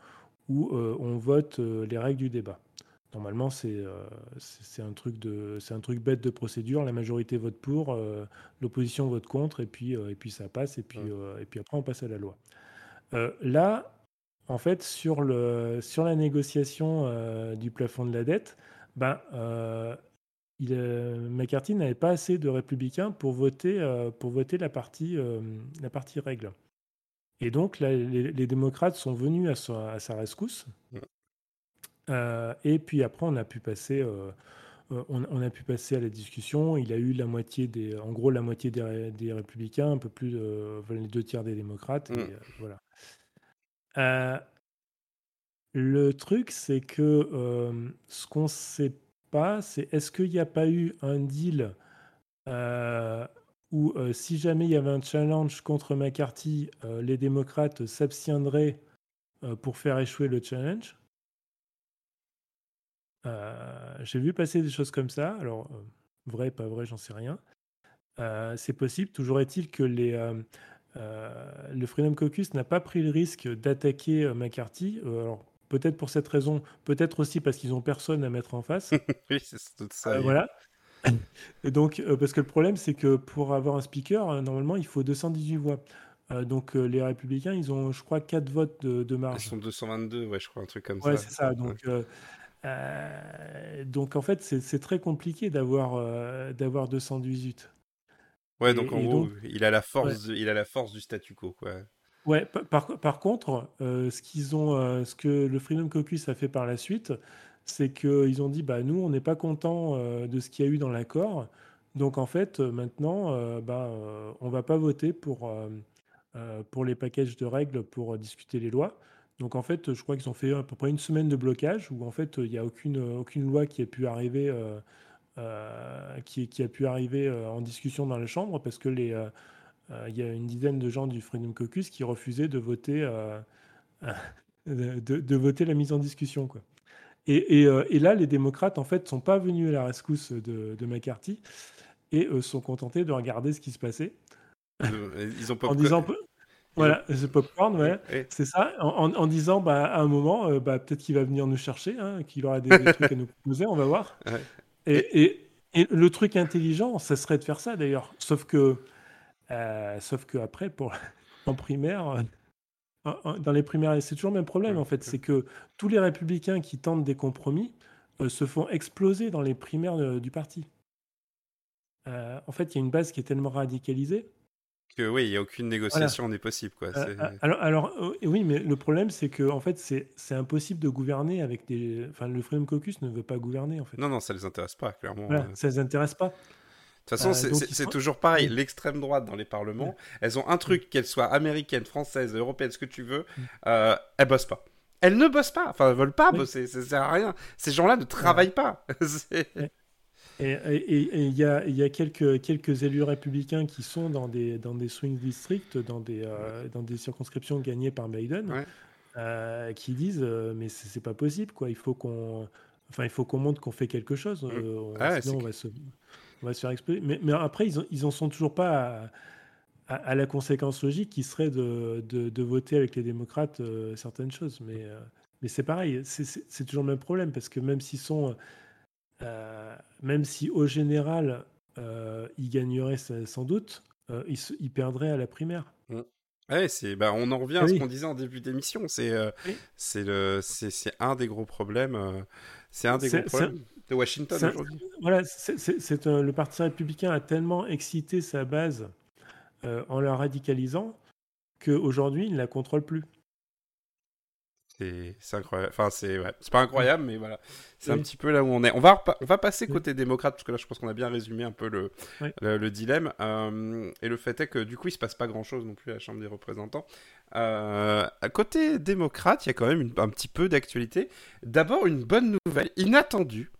où on vote les règles du débat. Normalement, c'est c'est un, truc de, un truc bête de procédure. La majorité vote pour, l'opposition vote contre, et puis, et puis ça passe, et puis, et puis après, on passe à la loi. là, en fait, sur, le, sur la négociation du plafond de la dette, ben, il, McCarthy n'avait pas assez de républicains pour voter, pour voter la, partie, la partie règle. Et donc, les, démocrates sont venus à sa, à sa rescousse. Euh, et puis après, on a pu passer. Euh, euh, on, a pu passer à la discussion. Il a eu la moitié des, en gros, la moitié des, républicains, un peu plus de, les deux tiers des démocrates. Et, mm. Voilà. le truc, c'est que ce qu'on ne sait pas, c'est est-ce qu'il n'y a pas eu un deal où, si jamais il y avait un challenge contre McCarthy, les démocrates s'abstiendraient pour faire échouer le challenge? Euh, j'ai vu passer des choses comme ça. Alors, euh, vrai, pas vrai, j'en sais rien. Euh, c'est possible. Toujours est-il que les, le Freedom Caucus n'a pas pris le risque d'attaquer McCarthy. alors, peut-être pour cette raison, peut-être aussi parce qu'ils n'ont personne à mettre en face. oui, c'est tout ça. voilà. Et donc, parce que le problème, c'est que pour avoir un speaker, normalement, il faut 218 voix. donc, les Républicains, ils ont, je crois, 4 votes de, de marge. Ils sont 222, ouais, je crois, un truc comme ça. Ouais, c'est ça. Donc, euh, donc en fait, c'est très compliqué d'avoir euh, d'avoir 218. Ouais, donc en gros, il a la force, il a la force du statu quo, quoi. Ouais. Par, par contre, euh, ce qu'ils ont, ce que le Freedom Caucus a fait par la suite, c'est qu'ils ont dit, bah nous, on n'est pas content de ce qu'il y a eu dans l'accord. Donc en fait, maintenant, bah, on va pas voter pour pour les packages de règles pour discuter les lois. Donc en fait, je crois qu'ils ont fait à peu près une semaine de blocage où en fait il n'y a aucune, aucune loi qui a pu arriver, euh, euh, qui, qui, a pu arriver euh, en discussion dans la Chambre parce que les, il y a une dizaine de gens du Freedom Caucus qui refusaient de voter, de, de, voter la mise en discussion. Quoi. Et, et, et, là, les démocrates en fait sont pas venus à la rescousse de, de McCarthy et sont contentés de regarder ce qui se passait. Ils ont pas en disant voilà, The Popcorn, ouais, c'est ça. En, disant, bah, à un moment, euh, bah, peut-être qu'il va venir nous chercher, hein, qu'il aura des, trucs à nous proposer, on va voir. Et, le truc intelligent, ça serait de faire ça d'ailleurs. Sauf que, euh, sauf que après, pour, en primaire, dans les primaires, c'est toujours le même problème en fait. C'est que tous les républicains qui tentent des compromis euh, se font exploser dans les primaires du parti. en fait, il y a une base qui est tellement radicalisée que oui, il n'y a aucune négociation n'est possible. Quoi. Euh, euh, alors, alors euh, oui, mais le problème, c'est que en fait, c'est impossible de gouverner avec des. Enfin, le Freedom Caucus ne veut pas gouverner, en fait. Non, non, ça ne les intéresse pas, clairement. ça ne les intéresse pas. De toute façon, c'est toujours pareil. L'extrême droite dans les parlements, elles ont un truc, qu'elles soient américaines, françaises, européennes, ce que tu veux, euh, elles bossent pas. Elles ne bossent pas. Enfin, elles veulent pas bosser. Ça sert à rien. Ces gens-là ne travaillent pas. Et il y a, y a quelques, quelques élus républicains qui sont dans des, dans des swing districts, dans des, euh, dans des circonscriptions gagnées par Biden, euh, qui disent euh, mais c'est pas possible quoi. Il faut qu'on, enfin il faut qu'on montre qu'on fait quelque chose. Mm. Ah sinon on va, se, on va se faire exploser. Mais, mais après ils, ils en sont toujours pas à, à, la conséquence logique qui serait de, de, de voter avec les démocrates certaines choses. Mais mais c'est pareil, c'est toujours le même problème parce que même s'ils sont euh, même si au général, euh, il gagnerait sans doute, euh, il, perdrait à la primaire. Mm. Ouais, c'est, bah, on en revient à ce qu'on disait en début d'émission. C'est, c'est, le, c'est, un des gros problèmes. c'est un des gros problèmes de Washington aujourd'hui. Voilà, c'est, le Parti républicain a tellement excité sa base en la radicalisant qu'aujourd'hui, il ne la contrôle plus. C'est incroyable. Enfin, c'est ouais. pas incroyable, mais voilà. C'est un petit peu là où on est. On va, on va passer côté démocrate, parce que là, je pense qu'on a bien résumé un peu le, le, dilemme. Euh, et le fait est que, du coup, il se passe pas grand-chose non plus à la Chambre des représentants. Euh, à côté démocrate, il y a quand même un petit peu d'actualité. D'abord, une bonne nouvelle, inattendue.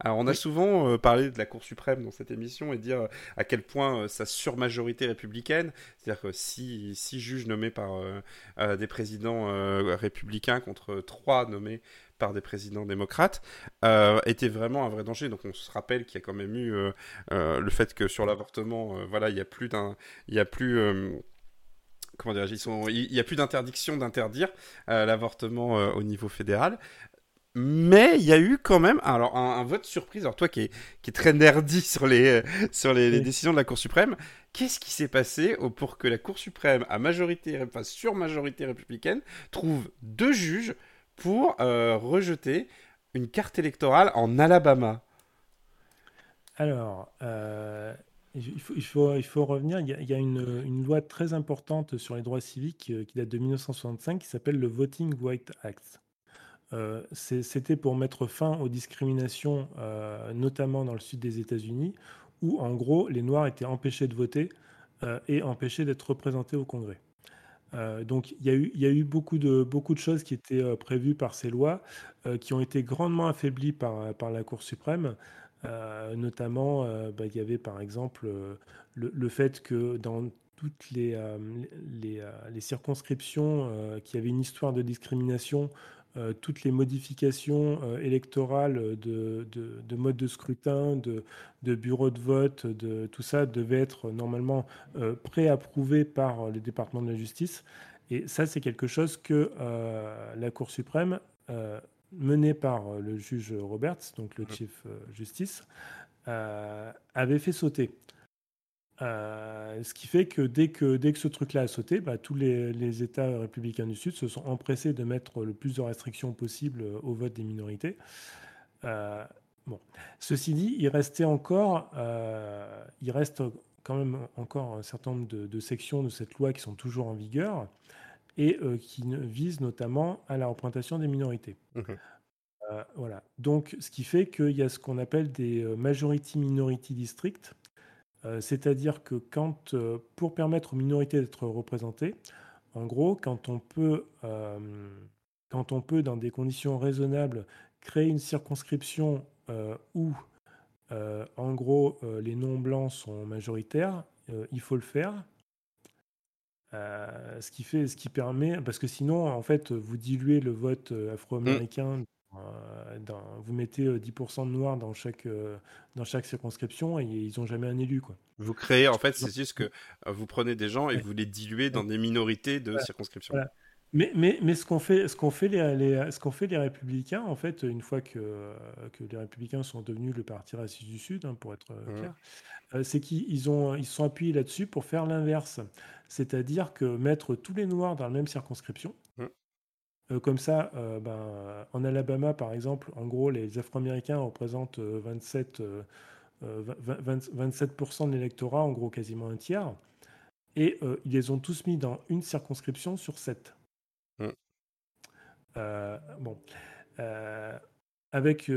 Alors, on a souvent parlé de la Cour suprême dans cette émission et dire à quel point sa surmajorité républicaine, c'est-à-dire que si, si juges nommés par des présidents républicains contre trois nommés par des présidents démocrates, euh, était vraiment un vrai danger. Donc on se rappelle qu'il y a quand même eu euh, euh, le fait que sur l'avortement, voilà, il y a plus d'un, il y a plus comment dire, ils sont, il y a plus d'interdiction d'interdire l'avortement au niveau fédéral. Mais il y a eu quand même alors un, vote surprise. Alors toi qui est, qui est très nerdy sur les sur les, décisions de la Cour suprême, qu'est-ce qui s'est passé pour que la Cour suprême à majorité, enfin sur majorité républicaine, trouve deux juges pour euh, rejeter une carte électorale en Alabama? Alors, euh, il, faut, il, faut, il, faut, revenir. Il y a, une, une, loi très importante sur les droits civiques euh, qui date de 1965 qui s'appelle le Voting White Act. C'était pour mettre fin aux discriminations, notamment dans le sud des États-Unis, où en gros les Noirs étaient empêchés de voter et empêchés d'être représentés au Congrès. Euh, donc il y, a eu, beaucoup de, choses qui étaient euh, prévues par ces lois, euh, qui ont été grandement affaiblies par, la Cour suprême. notamment, bah, il y avait par exemple le, fait que dans toutes les circonscriptions qui avaient une histoire de discrimination, euh, toutes les modifications euh, électorales de, de, mode de scrutin, de, de bureaux de vote, de tout ça devait être normalement euh, préapprouvé par le département de la justice. Et ça, c'est quelque chose que la Cour suprême, menée par le juge Roberts, donc le chief justice, avait fait sauter. Euh, ce qui fait que dès que, dès que ce truc-là a sauté, bah, tous les, États républicains du Sud se sont empressés de mettre le plus de restrictions possible au vote des minorités. Euh, bon. Ceci dit, il restait encore, euh, il reste quand même encore un certain nombre de, sections de cette loi qui sont toujours en vigueur et qui visent notamment à la représentation des minorités. Mmh voilà. Donc, ce qui fait qu'il y a ce qu'on appelle des majority minority districts euh, c'est-à-dire que quand, euh, pour permettre aux minorités d'être représentées, en gros, quand on peut, euh, quand on peut, dans des conditions raisonnables, créer une circonscription où, en gros, les non-blancs sont majoritaires, il faut le faire. ce qui fait, ce qui permet, parce que sinon, en fait, vous diluez le vote afro-américain euh, vous mettez 10% euh, de noirs dans chaque, euh, dans chaque circonscription et ils n'ont jamais un élu. Quoi. Vous créez, en fait, c'est juste que vous prenez des gens et vous les diluez dans des minorités de circonscriptions. Mais, mais, mais ce qu'ont fait, ce fait les, les, ce qu'on fait les républicains, en fait, une fois que, que les républicains sont devenus le parti raciste du Sud, hein, pour être mmh. clair, c'est qu'ils ont, ils sont appuyés là-dessus pour faire l'inverse. C'est-à-dire que mettre tous les noirs dans la même circonscription, mmh. Euh, comme ça, euh, ben, en Alabama, par exemple, en gros, les Afro-Américains représentent 27, euh, 27% de l'électorat, en gros quasiment un tiers. Et ils les ont tous mis dans une circonscription sur sept. Mm. bon. avec,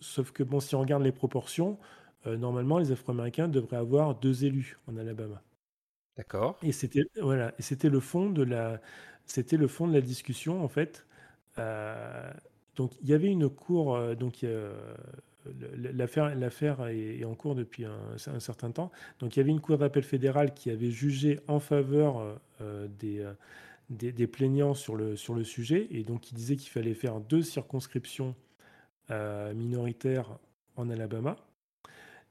sauf que bon, si on regarde les proportions, normalement, les Afro-Américains devraient avoir deux élus en Alabama. D'accord. Et c'était voilà, et c'était le fond de la, c'était le fond de la discussion, en fait. Euh, donc, il y avait une cour, euh, donc l'affaire, l'affaire est, en cours depuis un, certain temps. Donc, il y avait une cour d'appel fédérale qui avait jugé en faveur euh, des, plaignants sur le, sur le sujet, et donc qui disait qu'il fallait faire deux circonscriptions minoritaires en Alabama.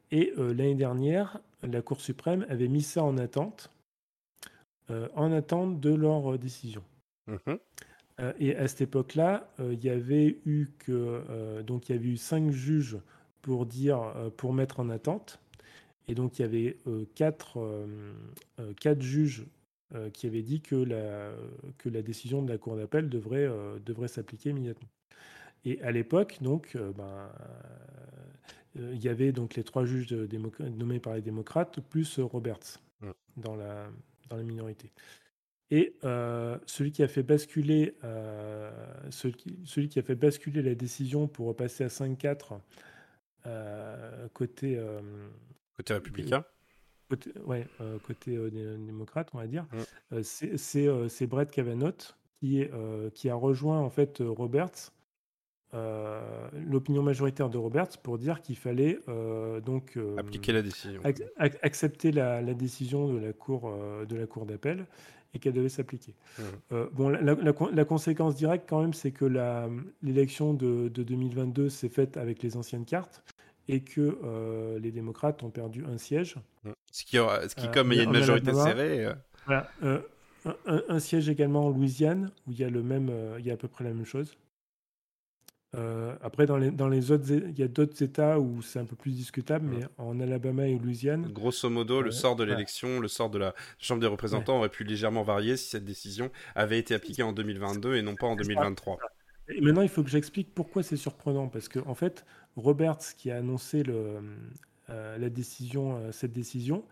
Et l'année dernière, la Cour suprême avait mis ça en attente euh, en attente de leur euh, décision. Mhm. Euh, et à cette époque-là, il y avait eu que donc il y avait eu cinq juges pour dire pour mettre en attente. Et donc il y avait quatre, quatre juges qui avaient dit que la, que la décision de la Cour d'appel devrait, devrait s'appliquer immédiatement. Et à l'époque, donc, ben, il y avait donc les trois juges nommés par les démocrates, plus Roberts mm. dans la, dans la minorité. Et euh, celui qui a fait basculer euh, celui, celui, qui a fait basculer la décision pour repasser à 5-4 euh, côté côté républicain. Côté, ouais, côté démocrate, on va dire. Mmh. c'est Brett Kavanaugh qui, est, qui a rejoint en fait Roberts l'opinion majoritaire de Roberts pour dire qu'il fallait donc appliquer la décision, accepter la, décision de la cour de la cour d'appel et qu'elle devait s'appliquer. Mmh. bon, la, conséquence directe quand même, c'est que l'élection de, de, 2022 s'est faite avec les anciennes cartes et que euh, les démocrates ont perdu un siège. Mm. Ce qui, ce qui euh, comme il y a une majorité serrée. Euh. Voilà, un, siège également en Louisiane, où il y a, le même, il y a à peu près la même chose. Après, dans les, dans les autres, il y a d'autres États où c'est un peu plus discutable, mais en Alabama et Louisiane. Grosso modo, le sort de l'élection, le sort de la Chambre des représentants aurait pu légèrement varier si cette décision avait été appliquée en 2022 et non pas en 2023. Et maintenant, il faut que j'explique pourquoi c'est surprenant, parce que en fait, Roberts qui a annoncé le, euh, la décision, euh, cette décision,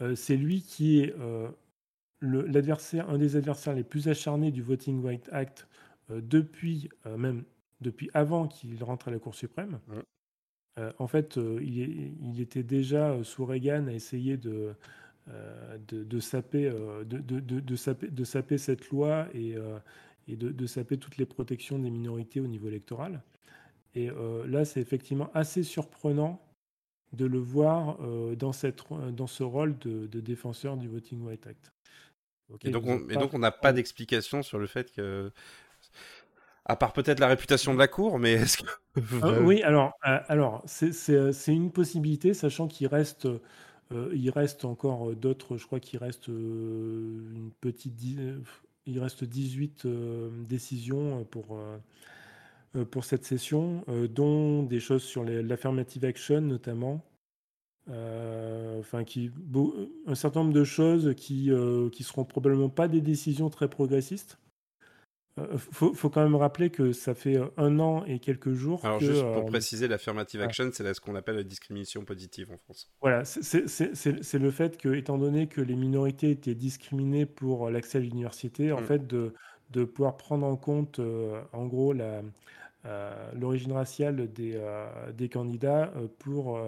euh, c'est lui qui est l'adversaire, un des adversaires les plus acharnés du Voting Rights Act depuis même depuis avant qu'il rentre à la Cour suprême. en fait, il, il, était déjà sous Reagan à essayer de de, de, saper, de, de, saper, de saper cette loi et, et de, saper toutes les protections des minorités au niveau électoral. Et euh, là, c'est effectivement assez surprenant de le voir euh, dans, cette, dans ce rôle de, défenseur du Voting Rights Act. et, donc on, n'a pas d'explication sur le fait que à part peut-être la réputation de la cour, mais est-ce que... Ah, oui, alors, euh, alors c'est une possibilité, sachant qu'il reste, il reste encore d'autres, je crois qu'il reste une petite, il reste 18 décisions pour euh, pour cette session, euh, dont des choses sur l'affirmative action notamment. Euh, enfin, qui, un certain nombre de choses qui, qui seront probablement pas des décisions très progressistes. Il faut, faut, quand même rappeler que ça fait un an et quelques jours. Alors, juste pour préciser, l'affirmative action, c'est ce qu'on appelle la discrimination positive en France. Voilà, c'est le fait que, étant donné que les minorités étaient discriminées pour l'accès à l'université, en mm. fait, de, de pouvoir prendre en compte, en gros, euh, l'origine raciale des, euh, des candidats euh, pour,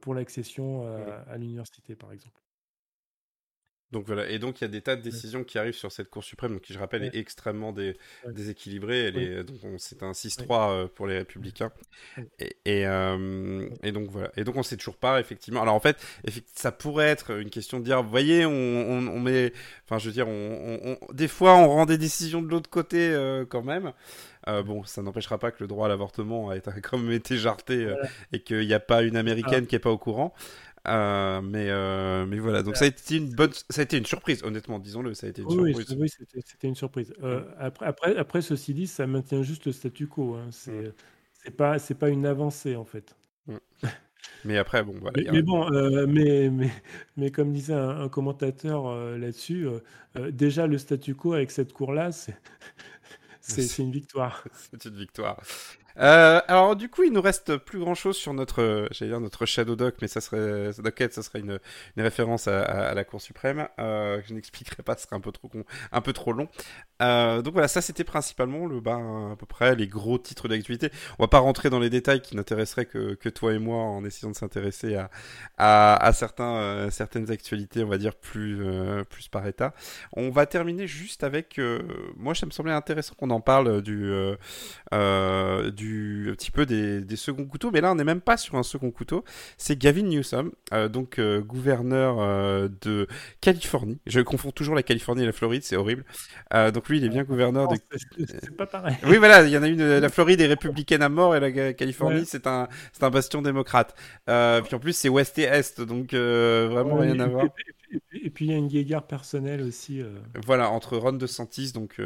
pour l'accession à l'université, par exemple. Donc voilà, et donc il y a des tas de décisions qui arrivent sur cette Cour suprême, donc qui je rappelle est extrêmement déséquilibrée. Elle c'est un 6-3 pour les Républicains. Et, et, donc voilà, et donc on sait toujours pas effectivement. Alors en fait, ça pourrait être une question de dire, vous voyez, on, on, met, enfin je veux dire, on, des fois on rend des décisions de l'autre côté quand même. Euh, bon, ça n'empêchera pas que le droit à l'avortement a été, quand même été jarté euh, et qu'il n'y a pas une américaine ah. qui n'est pas au courant. Euh, mais, mais voilà, donc ça a été une bonne, ça a été une surprise, honnêtement, disons-le, ça a été une surprise. Oui, c'était une surprise. après, après, après, ceci dit, ça maintient juste le statu quo. Hein. C'est c'est pas, pas une avancée en fait. Mais après, bon, voilà. Mais, bon, mais, mais, mais, comme disait un, commentateur là-dessus, déjà le statu quo avec cette cour-là, c'est c'est une victoire. c'est une victoire. Euh, alors du coup, il nous reste plus grand chose sur notre, j'allais dire notre Shadow Doc, mais ça serait, Docket, ça serait une, référence à, la Cour suprême. Euh, je n'expliquerai pas, ce serait un peu trop, un peu trop long. Euh, donc voilà, ça c'était principalement le, ben, à peu près les gros titres d'actualité. On va pas rentrer dans les détails qui n'intéresseraient que, toi et moi en essayant de s'intéresser à, à, à, certains, euh, certaines actualités, on va dire plus, plus par état. On va terminer juste avec, moi ça me semblait intéressant qu'on en parle du, du un petit peu des, des seconds couteaux, mais là on n'est même pas sur un second couteau. C'est Gavin Newsom, donc gouverneur de Californie. Je confonds toujours la Californie et la Floride, c'est horrible. donc lui, il est bien gouverneur de. C'est pas pareil. Oui, voilà, il y en a une. La Floride est républicaine à mort et la Californie, c'est un, c'est un bastion démocrate. Euh, puis en plus, c'est ouest et est, donc euh, vraiment rien à voir. Et puis il y a une guéguerre personnelle aussi. Euh. Voilà, entre Ron DeSantis, donc,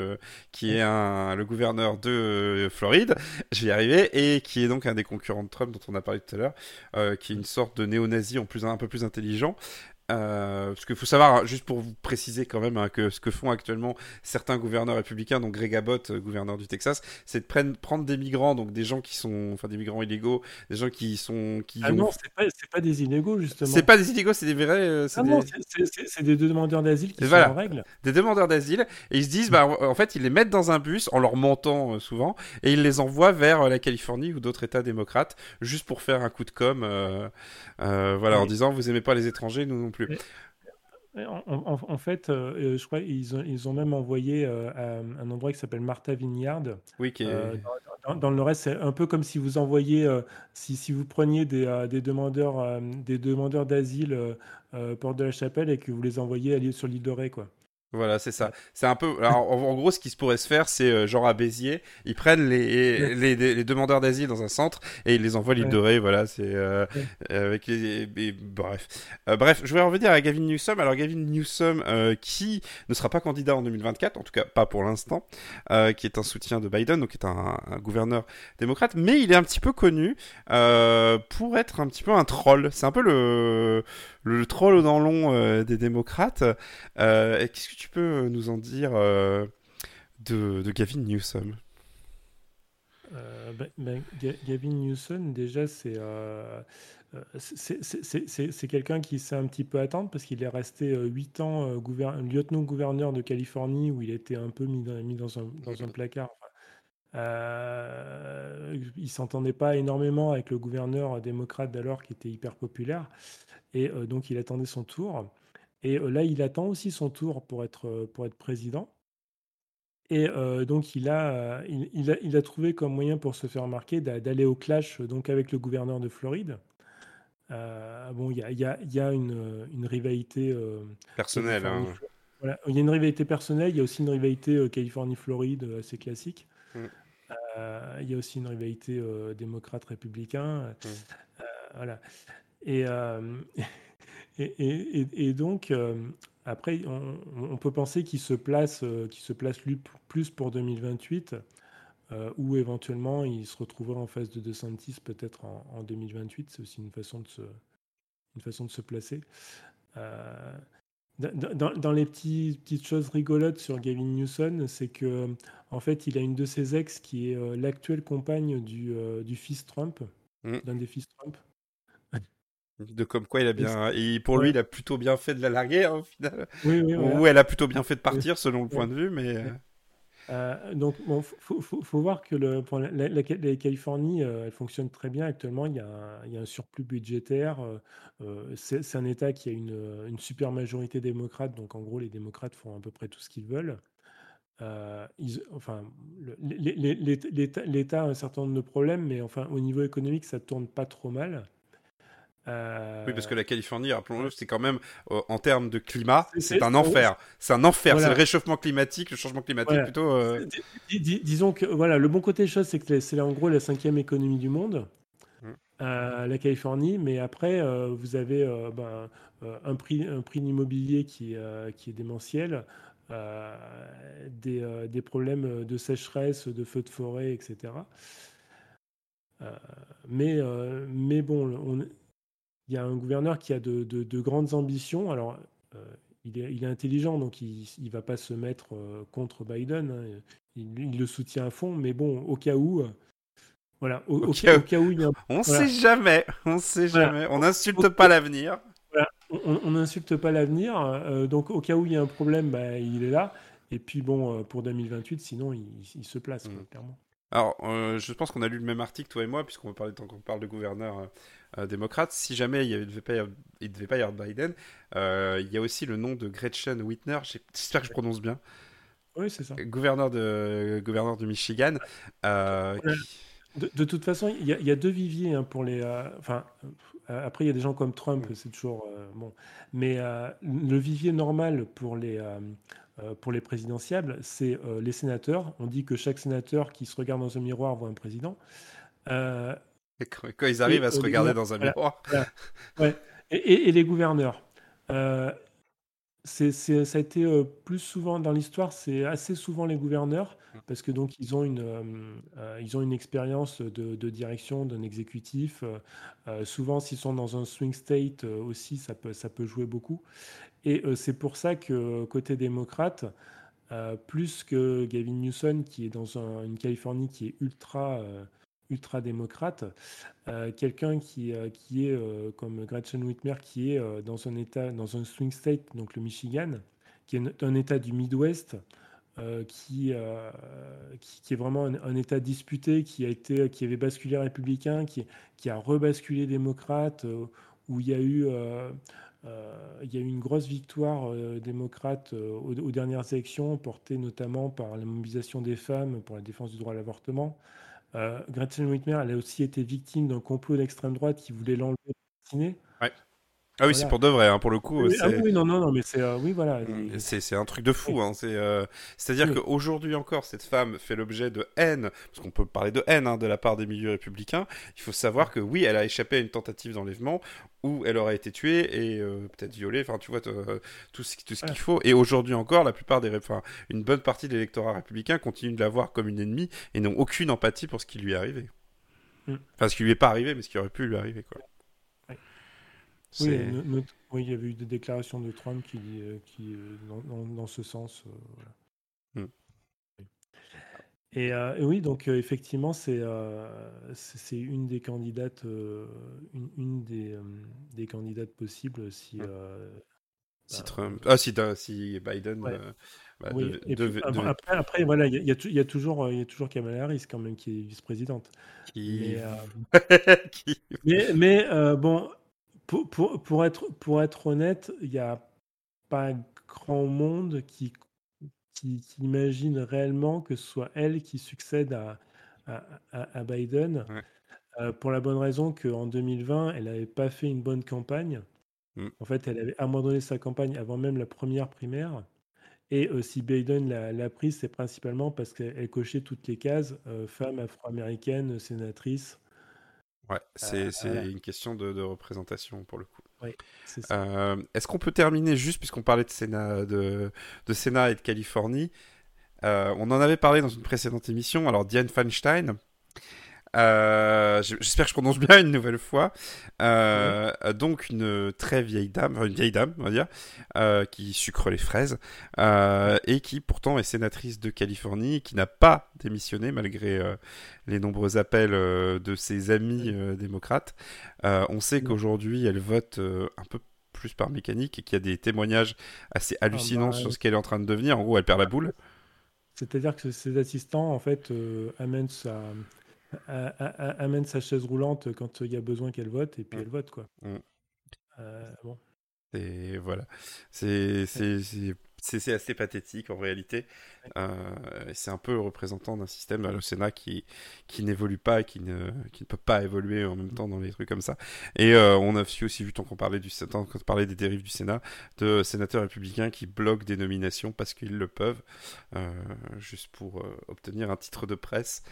qui est le gouverneur de Floride, je vais y arriver, et qui est donc un des concurrents de Trump dont on a parlé tout à l'heure, qui est une sorte de néo-nazi en plus, un peu plus intelligent, euh, parce qu'il faut savoir, hein, juste pour vous préciser quand même, hein, que ce que font actuellement certains gouverneurs républicains, donc Greg Abbott, euh, gouverneur du Texas, c'est de prendre, prendre des migrants, donc des gens qui sont, enfin des migrants illégaux, des gens qui sont, qui ah non, c'est pas, pas, des illégaux justement. C'est pas des illégaux, c'est des vrais. Euh, ah non, c'est des demandeurs d'asile qui sont en règle. Des demandeurs d'asile et ils se disent, bah en fait ils les mettent dans un bus en leur mentant souvent et ils les envoient vers la Californie ou d'autres États démocrates juste pour faire un coup de com, voilà, en disant vous aimez pas les étrangers, nous non plus. En, fait, je crois qu'ils ont, ils ont même envoyé à un endroit qui s'appelle Martha Vineyard. Oui, qui est... dans, le reste, c'est un peu comme si vous envoyez, si, si, vous preniez des, des demandeurs, des demandeurs d'asile porte de la Chapelle et que vous les envoyez sur l'île de Ré, quoi. Voilà, c'est ça. C'est un peu. en, gros, ce qui se pourrait se faire, c'est euh, genre à Béziers, ils prennent les, les, demandeurs d'asile dans un centre et ils les envoient à l'île de Ré. Voilà, c'est euh, avec les. bref, euh, bref, je vais revenir à Gavin Newsom. Alors Gavin Newsom, qui ne sera pas candidat en 2024, en tout cas pas pour l'instant, qui est un soutien de Biden, donc qui est un, gouverneur démocrate, mais il est un petit peu connu pour être un petit peu un troll. C'est un peu le le troll dans long des démocrates. Qu'est-ce que tu tu peux nous en dire euh, de, Gavin Newsom? Euh, ben, ben, Gavin Newsom, déjà, euh, c'est quelqu'un qui sait un petit peu attendre parce qu'il est resté 8 ans lieutenant-gouverneur de Californie où il était un peu mis dans, un, dans un, placard. Euh, il s'entendait pas énormément avec le gouverneur démocrate d'alors qui était hyper populaire et donc il attendait son tour. Et là, il attend aussi son tour pour être, pour être président. Et donc, il a, il, a, il, a, trouvé comme moyen pour se faire remarquer d'aller au clash donc, avec le gouverneur de Floride. bon, il y a, y a, y a une, une, rivalité personnelle. Hein. Voilà. Il y a une rivalité personnelle, il y a aussi une rivalité Californie-Floride assez classique. Mmh. il y a aussi une rivalité démocrate-républicain. Mmh. voilà. Et, et, donc, euh, après, on, peut penser qu'il se place, euh, se place lui plus pour 2028, euh, ou éventuellement il se retrouvera en face de DeSantis peut-être en, 2028. C'est aussi une façon de se, une façon de se placer. Dans, les petits, petites choses rigolotes sur Gavin Newsom, c'est que en fait, il a une de ses ex qui est l'actuelle compagne du, du fils Trump, mmh. d'un des fils Trump. De comme quoi il a bien. Et pour lui, il a plutôt bien fait de la larguer, hein, au final. Ou elle a plutôt bien fait de partir, selon le point de vue, mais. Euh. Euh, donc, il faut, voir que le, pour la, la, Californie, euh, elle fonctionne très bien actuellement. Il y a un, il y a un surplus budgétaire. c'est un État qui a une, une, super majorité démocrate. Donc, en gros, les démocrates font à peu près tout ce qu'ils veulent. Ils, enfin, l'État a un certain nombre de problèmes, mais enfin, au niveau économique, ça tourne pas trop mal. Oui, parce que la Californie, rappelons-le, c'est quand même, euh, en termes de climat, c'est un enfer. C'est un enfer. C'est le réchauffement climatique, le changement climatique plutôt. Euh. disons que voilà, le bon côté des choses, c'est que c'est en gros la cinquième économie du monde, mmh. euh, la Californie. Mais après, vous avez ben, un prix, un prix d'immobilier qui, qui est démentiel. Des, des, problèmes de sécheresse, de feux de forêt, etc. mais, mais bon, on, il y a un gouverneur qui a de, de, grandes ambitions. Alors, euh, il, est, il, est, intelligent, donc il ne va pas se mettre euh, contre Biden. Hein. Il, le soutient à fond, mais bon, au cas où. Euh, voilà, au, cas, où il y a On ne sait jamais, on sait jamais. On n'insulte pas l'avenir. On n'insulte pas l'avenir, donc au cas où il y a un problème, bah, il est là. Et puis bon, pour 2028, sinon il, se place, mm. clairement. Alors, je pense qu'on a lu le même article, toi et moi, puisqu'on parle, qu'on parle de gouverneur euh, démocrate. Si jamais il ne devait, pas y devait pas y avoir Biden, euh, il y a aussi le nom de Gretchen Whitner, j'espère que je prononce bien. Oui, c'est ça. Gouverneur de, gouverneur du Michigan. Euh, de, toute façon, il y, a deux viviers hein, pour les. enfin, après, il y a des gens comme Trump, c'est toujours bon. Mais le vivier normal pour les pour les présidentiables, c'est les sénateurs. On dit que chaque sénateur qui se regarde dans un miroir voit un président. Quand, ils arrivent à se regarder dans un miroir. Ouais. Et, les gouverneurs. Euh, ça a été euh, plus souvent dans l'histoire, c'est assez souvent les gouverneurs, parce que donc ils ont une, euh, ils ont une expérience de, direction d'un exécutif. souvent, s'ils sont dans un swing state aussi, ça peut, ça peut jouer beaucoup. Et c'est pour ça que côté démocrate, plus que Gavin Newsom, qui est dans une Californie qui est ultra ultra-démocrate, euh, quelqu'un qui, euh, qui est euh, comme Gretchen Whitmer, qui est dans un état, dans un swing state, donc le Michigan, qui est un état du Midwest, qui, qui, est vraiment un, état disputé, qui a été, qui avait basculé républicain, qui, qui a rebasculé démocrate, où il y a eu il y a eu une grosse victoire démocrate aux, aux, dernières élections, portée notamment par la mobilisation des femmes pour la défense du droit à l'avortement. Euh, Gretchen Whitmer, elle a aussi été victime d'un complot d'extrême droite qui voulait l'enlever Ouais. Ah oui, c'est pour de vrai, hein, pour le coup. ah oui, non, non, non, mais c'est euh, oui, voilà. Mm, c'est un truc de fou. Hein, c'est euh, à dire qu'aujourd'hui encore, cette femme fait l'objet de haine, parce qu'on peut parler de haine hein, de la part des milieux républicains. Il faut savoir que oui, elle a échappé à une tentative d'enlèvement où elle aurait été tuée et euh, peut-être violée. Enfin, tu vois tout ce, tout ce qu'il faut. Et aujourd'hui encore, la plupart des, enfin, une bonne partie de l'électorat républicain continue de la voir comme une ennemie et n'ont aucune empathie pour ce qui lui est arrivé. Mm. Enfin, ce qui lui est pas arrivé, mais ce qui aurait pu lui arriver, quoi. Oui, il y avait eu des déclarations de Trump qui, euh, qui euh, dans, ce sens. Euh, hmm. Et, oui, donc effectivement, c'est c'est une des candidates, une, une des, des, candidates possibles si. Hmm. si bah, Trump, ah si, si Biden. Bah, après, après, voilà, il y, y, y, a toujours, il y a toujours Kamala Harris quand même qui est vice-présidente. Qui... Mais, mais, bon, pour, pour, pour, être, pour être honnête, il n'y a pas grand monde qui, qui, imagine réellement que ce soit elle qui succède à, à, à Biden. Euh, pour la bonne raison qu'en 2020, elle n'avait pas fait une bonne campagne. Mm. En fait, elle avait abandonné sa campagne avant même la première primaire. Et euh, si Biden l'a prise, c'est principalement parce qu'elle cochait toutes les cases, euh, femme afro-américaine, sénatrice, Ouais, c'est euh, une question de, représentation pour le coup. Oui, euh, Est-ce qu'on peut terminer juste, puisqu'on parlait de Sénat, de, de, Sénat et de Californie euh, On en avait parlé dans une précédente émission. Alors, Diane Feinstein, euh, j'espère que je prononce bien une nouvelle fois. Euh, donc une très vieille dame, une vieille dame, on va dire, euh, qui sucre les fraises et qui pourtant est sénatrice de Californie, qui n'a pas démissionné malgré les nombreux appels de ses amis démocrates. on sait qu'aujourd'hui elle vote un peu plus par mécanique et qu'il y a des témoignages assez ah hallucinants bah, sur ce qu'elle est en train de devenir. En gros, elle perd la boule. C'est-à-dire que ses assistants, en fait, amènent sa, amène sa chaise roulante quand il y a besoin qu'elle vote et puis mmh. elle vote quoi. Mmh. Euh, bon. Et voilà. C'est c'est assez pathétique en réalité. Euh, c'est un peu représentant d'un système, le Sénat, qui, qui n'évolue pas et qui ne, qui ne peut pas évoluer en même temps dans les trucs comme ça. Et euh, on a aussi vu, tant qu'on parlait, du, parlait des dérives du Sénat, de sénateurs républicains qui bloquent des nominations parce qu'ils le peuvent, euh, juste pour obtenir un titre de presse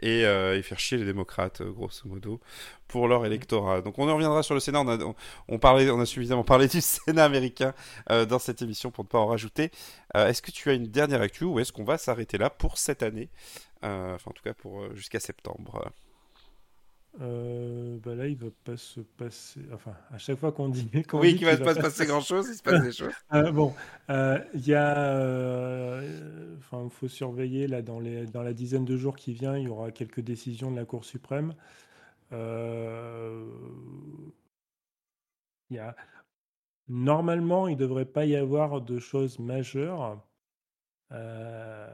et, faire chier les démocrates, grosso modo, pour leur électorat. Donc on en reviendra sur le Sénat. On a, on, parlait, on a suffisamment parlé du Sénat américain dans cette émission pour ne pas en rajouter. Euh, est-ce que tu as une dernière actu ou est-ce qu'on va s'arrêter là pour cette année euh, Enfin, en tout cas, pour euh, jusqu'à septembre? bah là, il va pas se passer. Enfin, à chaque fois qu'on dit. oui, qu'il va, va pas se passer grand chose, il se passe des choses. bon, il y a. Enfin, faut surveiller là dans, les, dans la dizaine de jours qui vient, il y aura quelques décisions de la Cour suprême. Il y a Normalement, il ne devrait pas y avoir de choses majeures. Euh,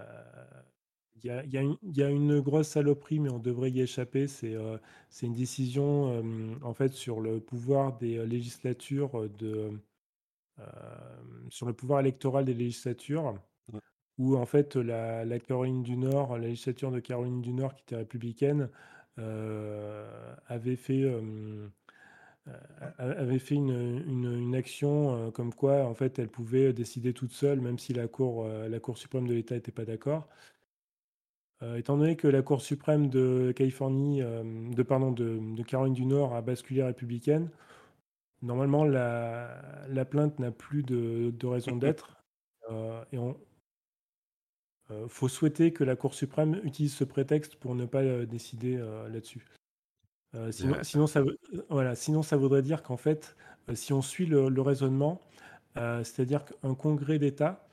il y a, une grosse saloperie, mais on devrait y échapper. C'est euh, une décision euh, en fait sur le pouvoir des législatures de sur le pouvoir électoral des législatures, où en fait la, la, Caroline du Nord, la législature de Caroline du Nord qui était républicaine, avait fait euh, avait fait une, une, action euh, comme quoi, en fait, elle pouvait décider toute seule, même si la Cour, euh, la cour suprême de l'État n'était pas d'accord. étant donné que la Cour suprême de Californie, de, pardon, de, de, Caroline du Nord a basculé républicaine, normalement, la, la plainte n'a plus de, de raison d'être. et on, faut souhaiter que la Cour suprême utilise ce prétexte pour ne pas décider là-dessus. Euh, sinon, ça, voilà, sinon, ça voudrait dire qu'en fait, euh, si on suit le, raisonnement, euh, c'est-à-dire qu'un congrès d'État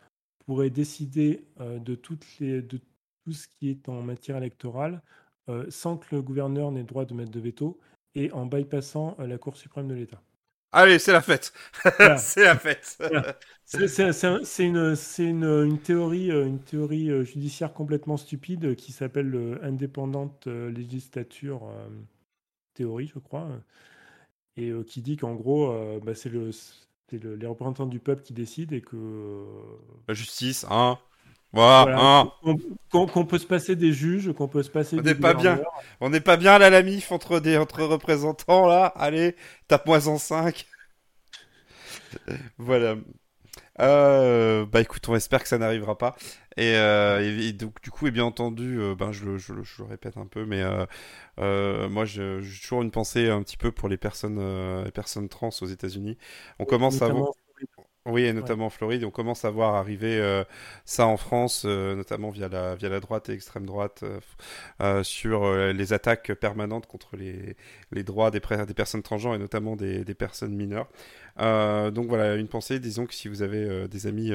pourrait décider de, toutes les, de tout ce qui est en matière électorale sans que le gouverneur n'ait le droit de mettre de veto et en bypassant la Cour suprême de l'État. Allez, c'est la fête. c'est la fête. C'est une, une, une, théorie, une théorie judiciaire complètement stupide qui s'appelle indépendante législature théorie, je crois, et qui dit qu'en gros, bah, c'est le, c'est les représentants du peuple qui décident et que. La justice, hein. Voilà, hein. Qu'on peut se passer des juges, qu'on peut se passer. On n'est pas bien. On n'est pas bien là la MIF entre des entre représentants là. Allez, tape-moi en 5. voilà. Euh, bah écoute, on espère que ça n'arrivera pas. Et, euh, donc du coup, et bien entendu, euh, ben je, je, je, le répète un peu, mais moi j'ai toujours une pensée un petit peu pour les personnes, les personnes trans aux États-Unis. On commence à voir. Oui, et notamment en Floride. On commence à voir arriver euh, ça en France, euh, notamment via la, via la droite et extrême droite, euh, sur les attaques permanentes contre les, les droits des, des personnes transgenres et notamment des, des personnes mineures. donc voilà, une pensée, disons que si vous avez des amis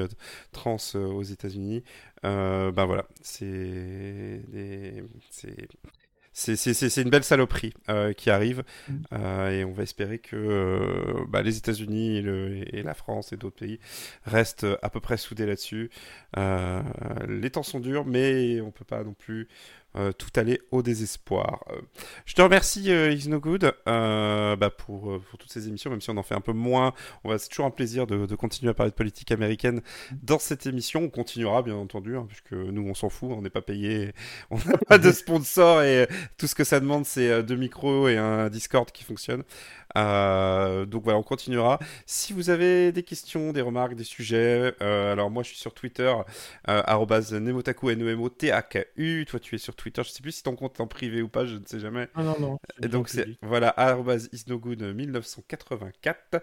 trans aux États-Unis, ben voilà, c'est c'est une belle saloperie euh, qui arrive mm. euh, et on va espérer que euh, bah, les États-Unis et, et, la France et d'autres pays restent à peu près soudés là-dessus. les temps sont durs, mais on peut pas non plus euh, tout aller au désespoir. Euh, je te remercie, euh, Is No Good, bah, pour, pour, toutes ces émissions, même si on en fait un peu moins. On va, c'est toujours un plaisir de, de, continuer à parler de politique américaine dans cette émission. On continuera, bien entendu, hein, puisque nous, on s'en fout, on n'est pas payé, on n'a pas de sponsor et tout ce que ça demande, c'est deux micros et un Discord qui fonctionne. Euh, donc voilà, on continuera. Si vous avez des questions, des remarques, des sujets, euh, alors moi je suis sur Twitter, euh, nemotaku, n e m o t a k u Toi tu es sur Twitter, je sais plus si ton compte est en privé ou pas, je ne sais jamais. Ah non, non. Et donc c'est, voilà, isnogood1984.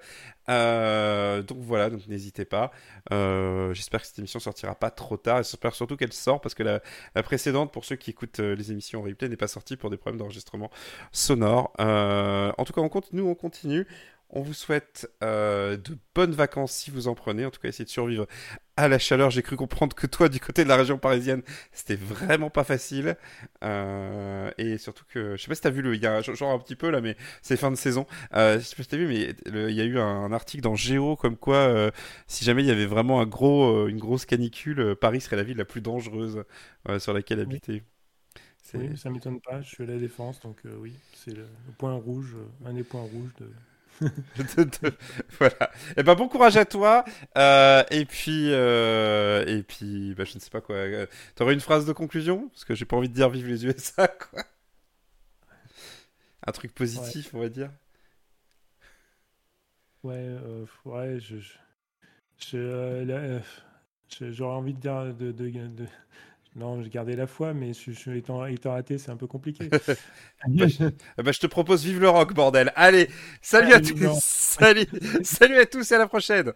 Euh, donc voilà, donc n'hésitez pas. j'espère que cette émission sortira pas trop tard. J'espère surtout qu'elle sort parce que la, la, précédente, pour ceux qui écoutent les émissions en replay, n'est pas sortie pour des problèmes d'enregistrement sonore. en tout cas, on compte, nous, on continue. On vous souhaite euh, de bonnes vacances si vous en prenez. En tout cas, essayez de survivre à la chaleur. J'ai cru comprendre que toi, du côté de la région parisienne, c'était vraiment pas facile. Euh, et surtout que, je sais pas si t'as vu le, il y a genre un petit peu là, mais c'est fin de saison. Euh, je sais pas si t'as vu, mais il y a eu un, article dans Géo comme quoi, si jamais il y avait vraiment un gros, une grosse canicule, Paris serait la ville la plus dangereuse sur laquelle habiter. Oui, ça m'étonne pas. Je suis à la défense, donc oui, c'est le, point rouge, un des points rouges de voilà. Et eh ben bon courage à toi. Euh, et puis euh, et puis bah, je ne sais pas quoi. Euh, t'aurais une phrase de conclusion? Parce que j'ai pas envie de dire vive les USA quoi. Un truc positif on va dire. Ouais ouais je j'aurais envie de dire de non, j'ai gardé la foi, mais je, je, étant, étant raté, c'est un peu compliqué. bah, bah, je te propose vive le rock, bordel. Allez, salut à tous. Salut, salut à tous et à la prochaine.